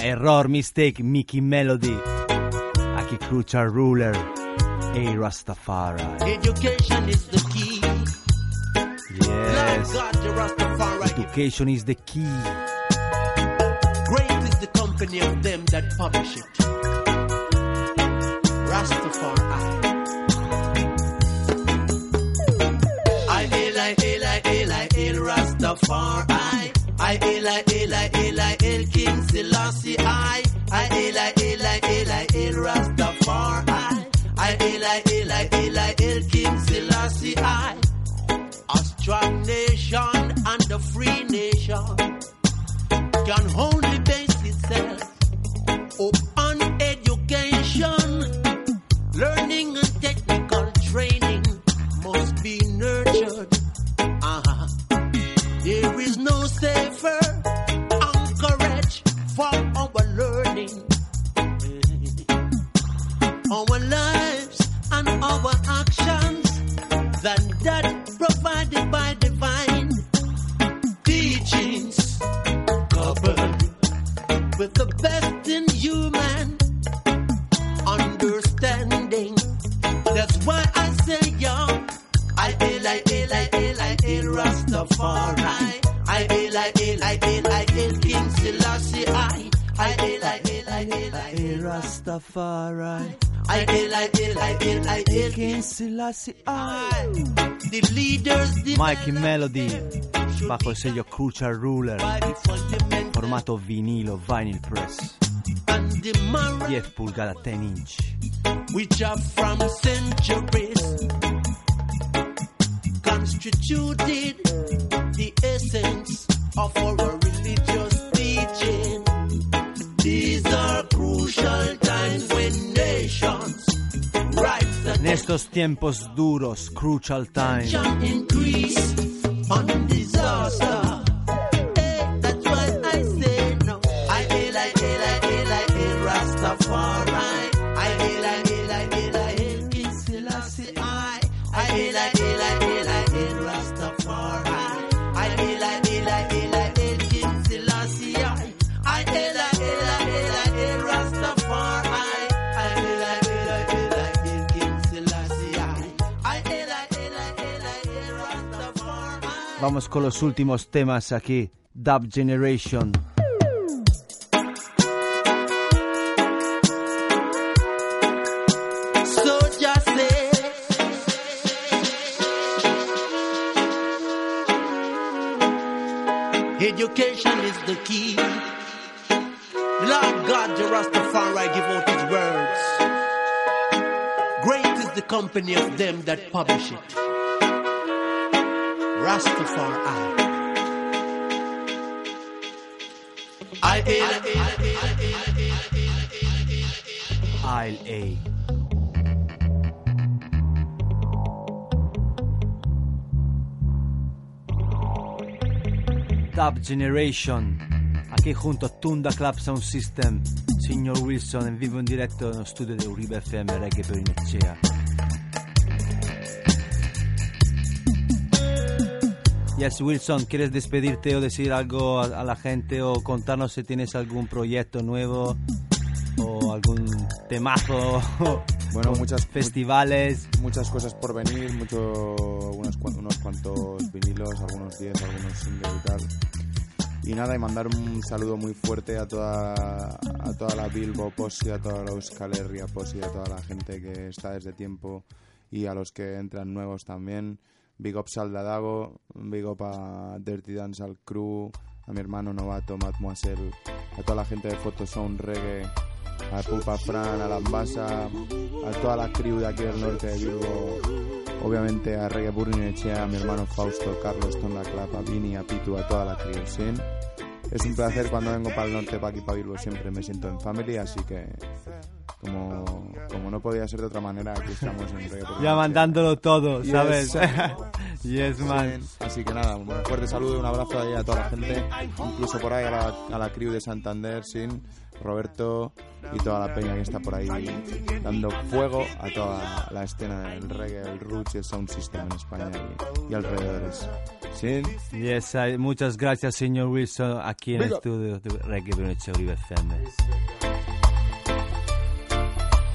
Error, mistake, Mickey Melody. Aquí Crucial Ruler. A Rastafari. Education is the key. Yes. Like God, Education is the key. Great is the company of them that publish it. Rastafari. I far I I Eli Eli Eli El King Selassie I I Eli Eli Eli El Rastafari I hail, I hail, I hail, I hail King Selassie. I a strong nation and a free nation can only base itself upon education. Learning and technical training must be nurtured. Uh-huh. There is no safer anchorage for our learning. Our and our actions than that provided by divine teachings coupled with the best in human understanding. That's why I say, yo, I hail, I hail, I hail, I hail Rastafari. I hail, I hail, I hail, I hail King Selassie. I I hail, Rastafari. I hail, I hail, I hail, I hail King Selassie. I. The leaders, the Mikey Melody. Bajo el sello Crucial Ruler. Formato vinilo, vinyl press. and the moral 10 pulgadas, 10 inch. which are from centuries constituted the essence of our religious teaching. These are En estos tiempos duros, Crucial Time. Vamos con los últimos temas aquí. Dub Generation. Education is the key. Lord God, the Rastafari give out his words. Great is the company of them that publish it. Rastafari. I hail, Isle A. Dub Generation. Aquí junto a Tunda Club Sound System. Signor Wilson en vivo en directo nello studio di Uribe FM Reggae per Inecea. Yes, Wilson, ¿quieres despedirte o decir algo a, a la gente o contarnos si tienes algún proyecto nuevo o algún temazo? Bueno, muchas festivales. Muchas cosas por venir, mucho, unos, unos cuantos vinilos, algunos 10, algunos singles y tal. Y nada, y mandar un saludo muy fuerte a toda, a toda la Bilbo Posse, a toda la Euskal Herria Posse, a toda la gente que está desde tiempo y a los que entran nuevos también. Big up Saldadago, big up a Dirty Dance al crew, a mi hermano novato Mademoiselle, a toda la gente de Photosound Reggae, a Pupa Fran, a Lambasa, a toda la crew de aquí del norte de Bilbo, obviamente a Reggae Burning Echea, a mi hermano Fausto, Carlos, Tonda Clap, a Vini, a Pitu, a toda la crew, ¿sí? Es un placer cuando vengo para el norte, para aquí, para Bilbo, siempre me siento en family, así que como, como no podía ser de otra manera, aquí estamos en Reggae Burning Ya Echea. mandándolo todo. ¿sabes? yes, man. Sí, Así que nada, un fuerte saludo y un abrazo ahí a toda la gente, incluso por ahí a la, a la crew de Santander, Sin, Roberto y toda la peña que está por ahí dando fuego a toda la escena del reggae, el roots y el sound system en España y, y alrededores. Sin, Yes, I- muchas gracias, señor Wilson, aquí en el estudio de Reggae Uribe FM.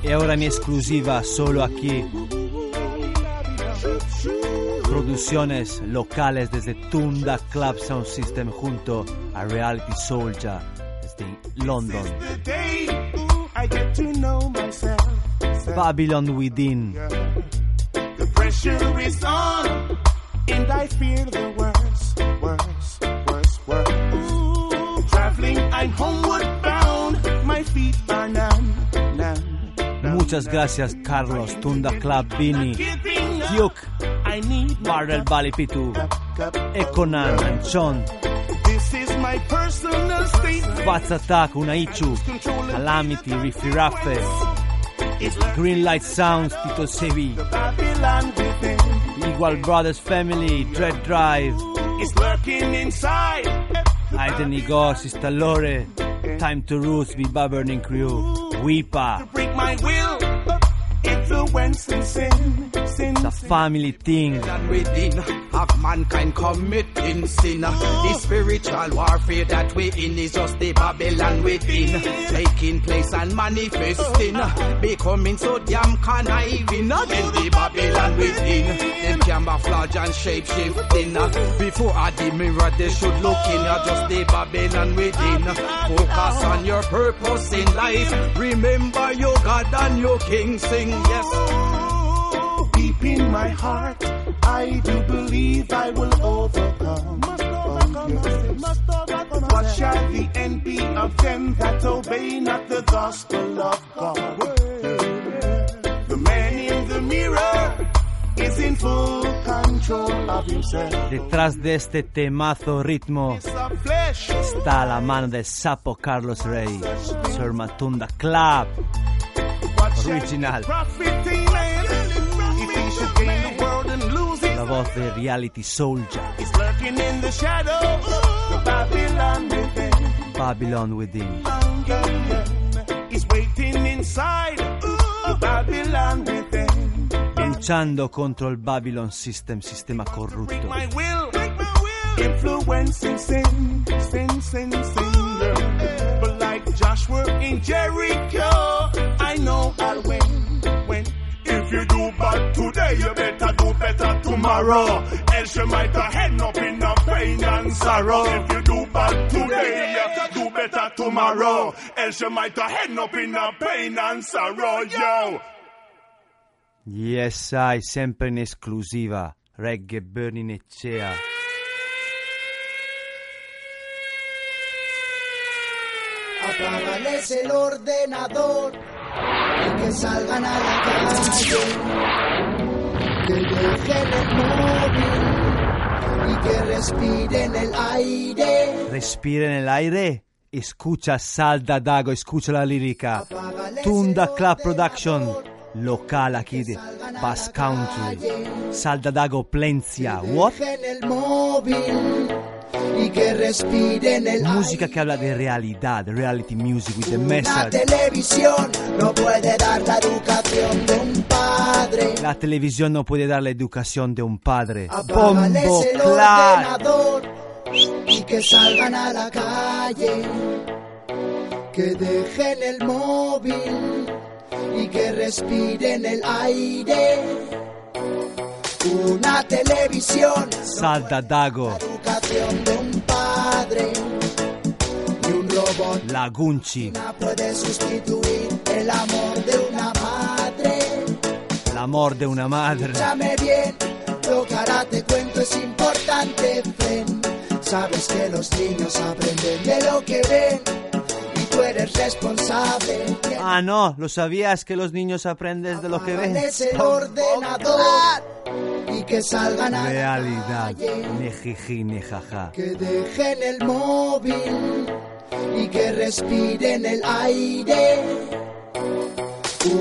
Y ahora mi exclusiva, solo aquí. Producciones locales desde Tunda Club Sound System junto a Reality Soldier desde London. Babylon Within. The pressure is on, and I fear the worst, worst, worst, worst. Traveling, I'm homeward Muchas gracias, Carlos, Tunda Club, Bini, Duke, Barrel Bali Pitu, Ekonan, Anchon, Fats Attack, Unaichu, Calamity, Riffy Raffe, Green Light Sounds, Tito Sevi, Igual Brothers Family, Dread Drive, Aiden Igor, Sistallore, Lore, Time to Roots, Viva Burning Crew, Weepa, Break my will. Influence and sin, sin. The Family Thing, of mankind committing sin. The spiritual warfare that we in is just the Babylon within, taking place and manifesting, becoming so damn conniving. Then the Babylon within, them camouflage and shape shifting. Before at the mirror they should look in, just the Babylon within. Focus on your purpose in life. Remember your God and your King. Sing yes. Deep in my heart, I do believe I will overcome. Oh, yes. What shall the end be of them that obey not the gospel of God? The man in the mirror is in full control of himself. Detrás de este temazo ritmo está la mano del sapo Carlos Rey, Sir Matunda Club, original, la voz de Reality Soldier. Babylon Within. is waiting inside. Babylon within. Luciando contro il Babylon System, sistema corrupto. Break my will, break my will. Influencing sin, sin, sin, sin, But like Joshua in Jericho, I know I'll win. If you do bad today, you better do better tomorrow. Else you might end up in a pain and sorrow. If you do bad today, you better do better tomorrow. Else you might end up in a pain and sorrow, yo. Yes, I, sempre in esclusiva. Reggae Burning Ecea. Apágales el ordenador y que salgan a la calle, que dejen el móvil y que respiren el aire. Respira en el aire. Escucha Salda Dago, escucha la lírica. Tunda Club Production, local de Bass Country. Salda Dago Plencia. What? Y que respiren el Música que habla de realidad, reality music with the Una message. televisión no puede dar la educación de un padre. La televisión no puede dar la educación de un padre. Bombo el ordenador y que salgan a la calle. Que dejen el móvil y que respiren el aire. Una televisión, Salda Dago. Educación de un padre. robot La Gunchi. puede sustituir el amor de una madre. El amor de una madre. Escúchame bien, lo que ahora te cuento es importante, Fen. Sabes que los niños aprenden de lo que ven y tú eres responsable. Ah, no, lo sabías que los niños aprenden de lo que ven. Es el ordenador y que salgan a Realidad. Ni jiji ni jaja. que dejen el móvil y que respiren el aire.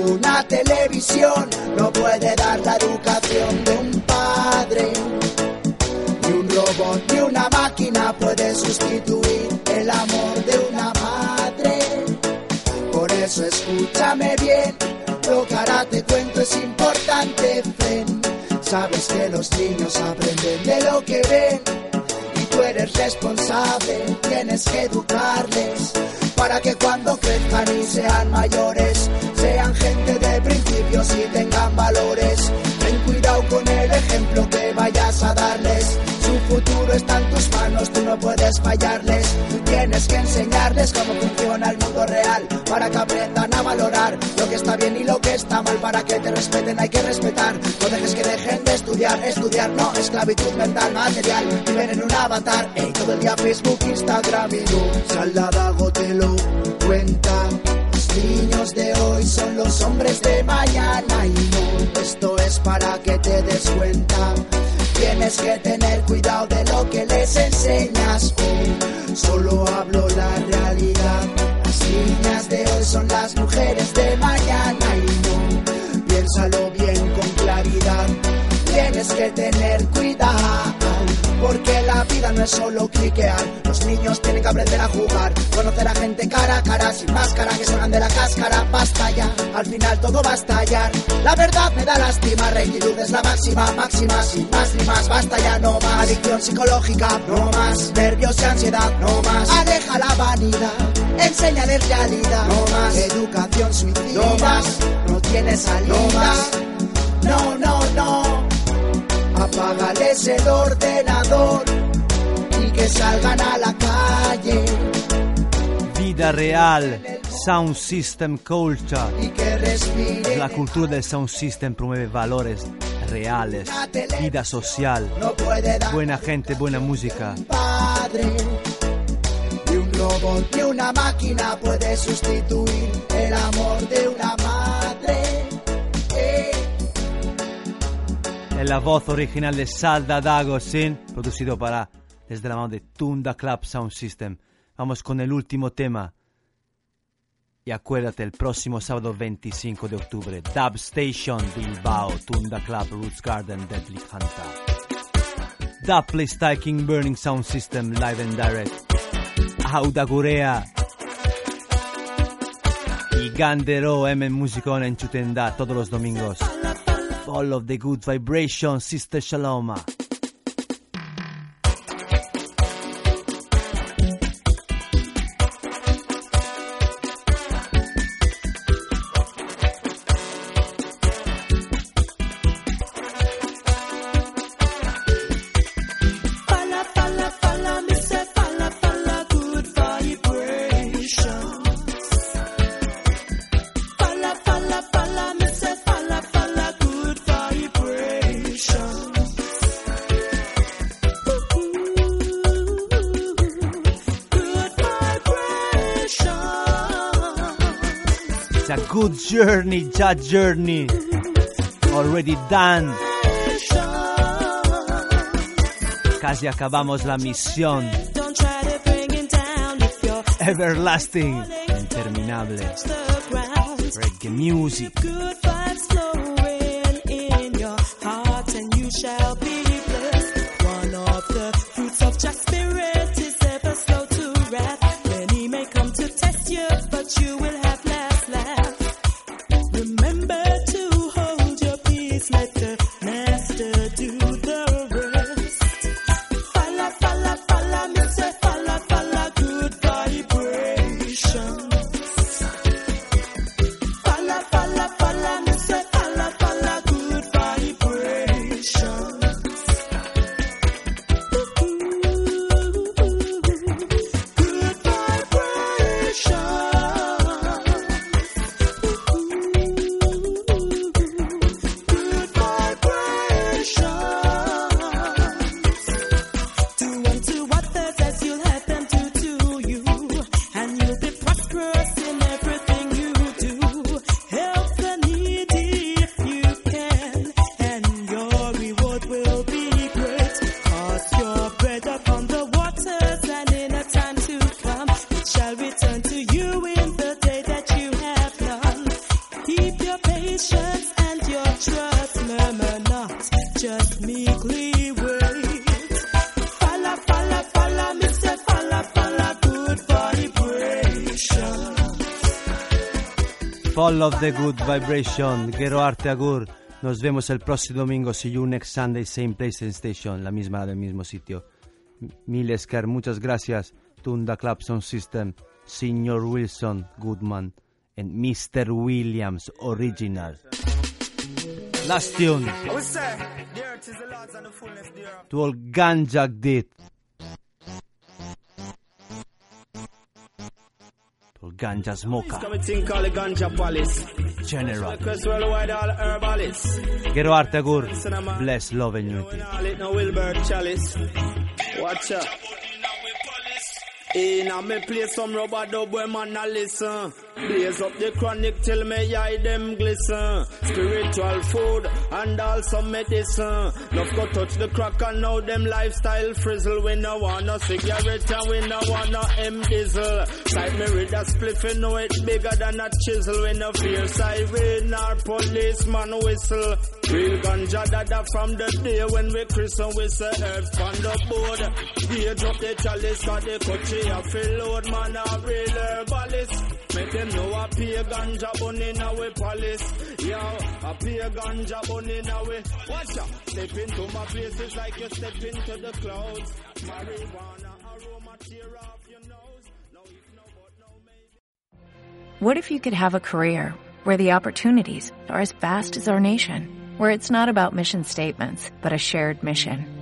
Una televisión no puede dar la educación de un padre. Ni un robot ni una máquina puede sustituir el amor de una madre. Por eso escúchame bien, lo que ahora te cuento es importante, Fen. Sabes que los niños aprenden de lo que ven y tú eres responsable, tienes que educarles para que cuando crezcan y sean mayores sean gente de principios y tengan valores. Ten cuidado con el ejemplo que vayas a darles. Está en tus manos, tú no puedes fallarles. Tú tienes que enseñarles cómo funciona el mundo real para que aprendan a valorar lo que está bien y lo que está mal. Para que te respeten hay que respetar. No dejes que dejen de estudiar, estudiar no, esclavitud mental, material. Viven en un avatar, ey, todo el día Facebook, Instagram y no. Saldadago te lo cuenta. Los niños de hoy son los hombres de mañana y no, esto es para que te des cuenta. Tienes que tener cuidado de lo que les enseñas. Hoy solo hablo la realidad. Las niñas de hoy son las mujeres de mañana y no, piénsalo bien con claridad. Tienes que tener cuidado. Porque la vida no es solo cliquear. Los niños tienen que aprender a jugar. Conocer a gente cara a cara, sin máscara, que se van de la cáscara. Basta ya, al final todo va a estallar. La verdad me da lástima, rectitud es la máxima, máxima, sin más ni más. Basta ya, no más. Adicción psicológica, no más. Nervios y ansiedad, no más. Aleja la vanidad, enséñales realidad, no más. Educación suicida, no más. No tiene salida, no, no, no. Apágales el ordenador y que salgan a la calle Vida real. Sound System Culture. y que respiren. La cultura del sound system promueve valores reales, vida social, No puede dar buena gente, buena música. padre. Ni un robot ni una máquina puede sustituir el amor de una La voz original de Salda Dagosin, producido para desde la mano de Tunda Club Sound System. Vamos con el último tema. Y acuérdate, el próximo sábado 25 de octubre, Dub Station Bilbao, Tunda Club, Roots Garden, Deadly Hunter. Dub Play King Burning Sound System, live and direct. Auda Gurea. Y Gandero M Musicone en Chutenda todos los domingos. All of the good vibration, Sister Shaloma. Journey, that journey. Already done. Casi acabamos la misión. Don't try to bring it down if you're Everlasting. Interminable. the ground. Reggae music. Of the Good Vibration, Gero Arte Agur. Nos vemos el próximo domingo. See you next Sunday, same place and station, la misma del mismo sitio. Milesker, muchas gracias. Tunda Club Sound System, Senior Wilson Goodman, and Mr. Williams Original. Last tune to all Ganjak Dit. ganja smoker. General. Gero Artegur, bless, love and unity. In a me play some rubber dub where man a listen Blaze up the chronic till me eye them glisten. Spiritual food and also medicine. Love go touch the crack and now them lifestyle frizzle. We no want no cigarette and we no want no M diesel. Side me read a spliff you know it bigger than a chisel. We no fear siren or policeman whistle. Real ganja dada from the day when we christen we say earth on the board. Gauge up the chalice cause the country a fill load man a real herbalist. Make them know a pay ganja in our palace. Yo, in our Watch out, step into my places like you step into the clouds. Marijuana aroma tear off your nose. No, if no, but no, maybe. What if you could have a career where the opportunities are as vast as our nation, where it's not about mission statements, but a shared mission?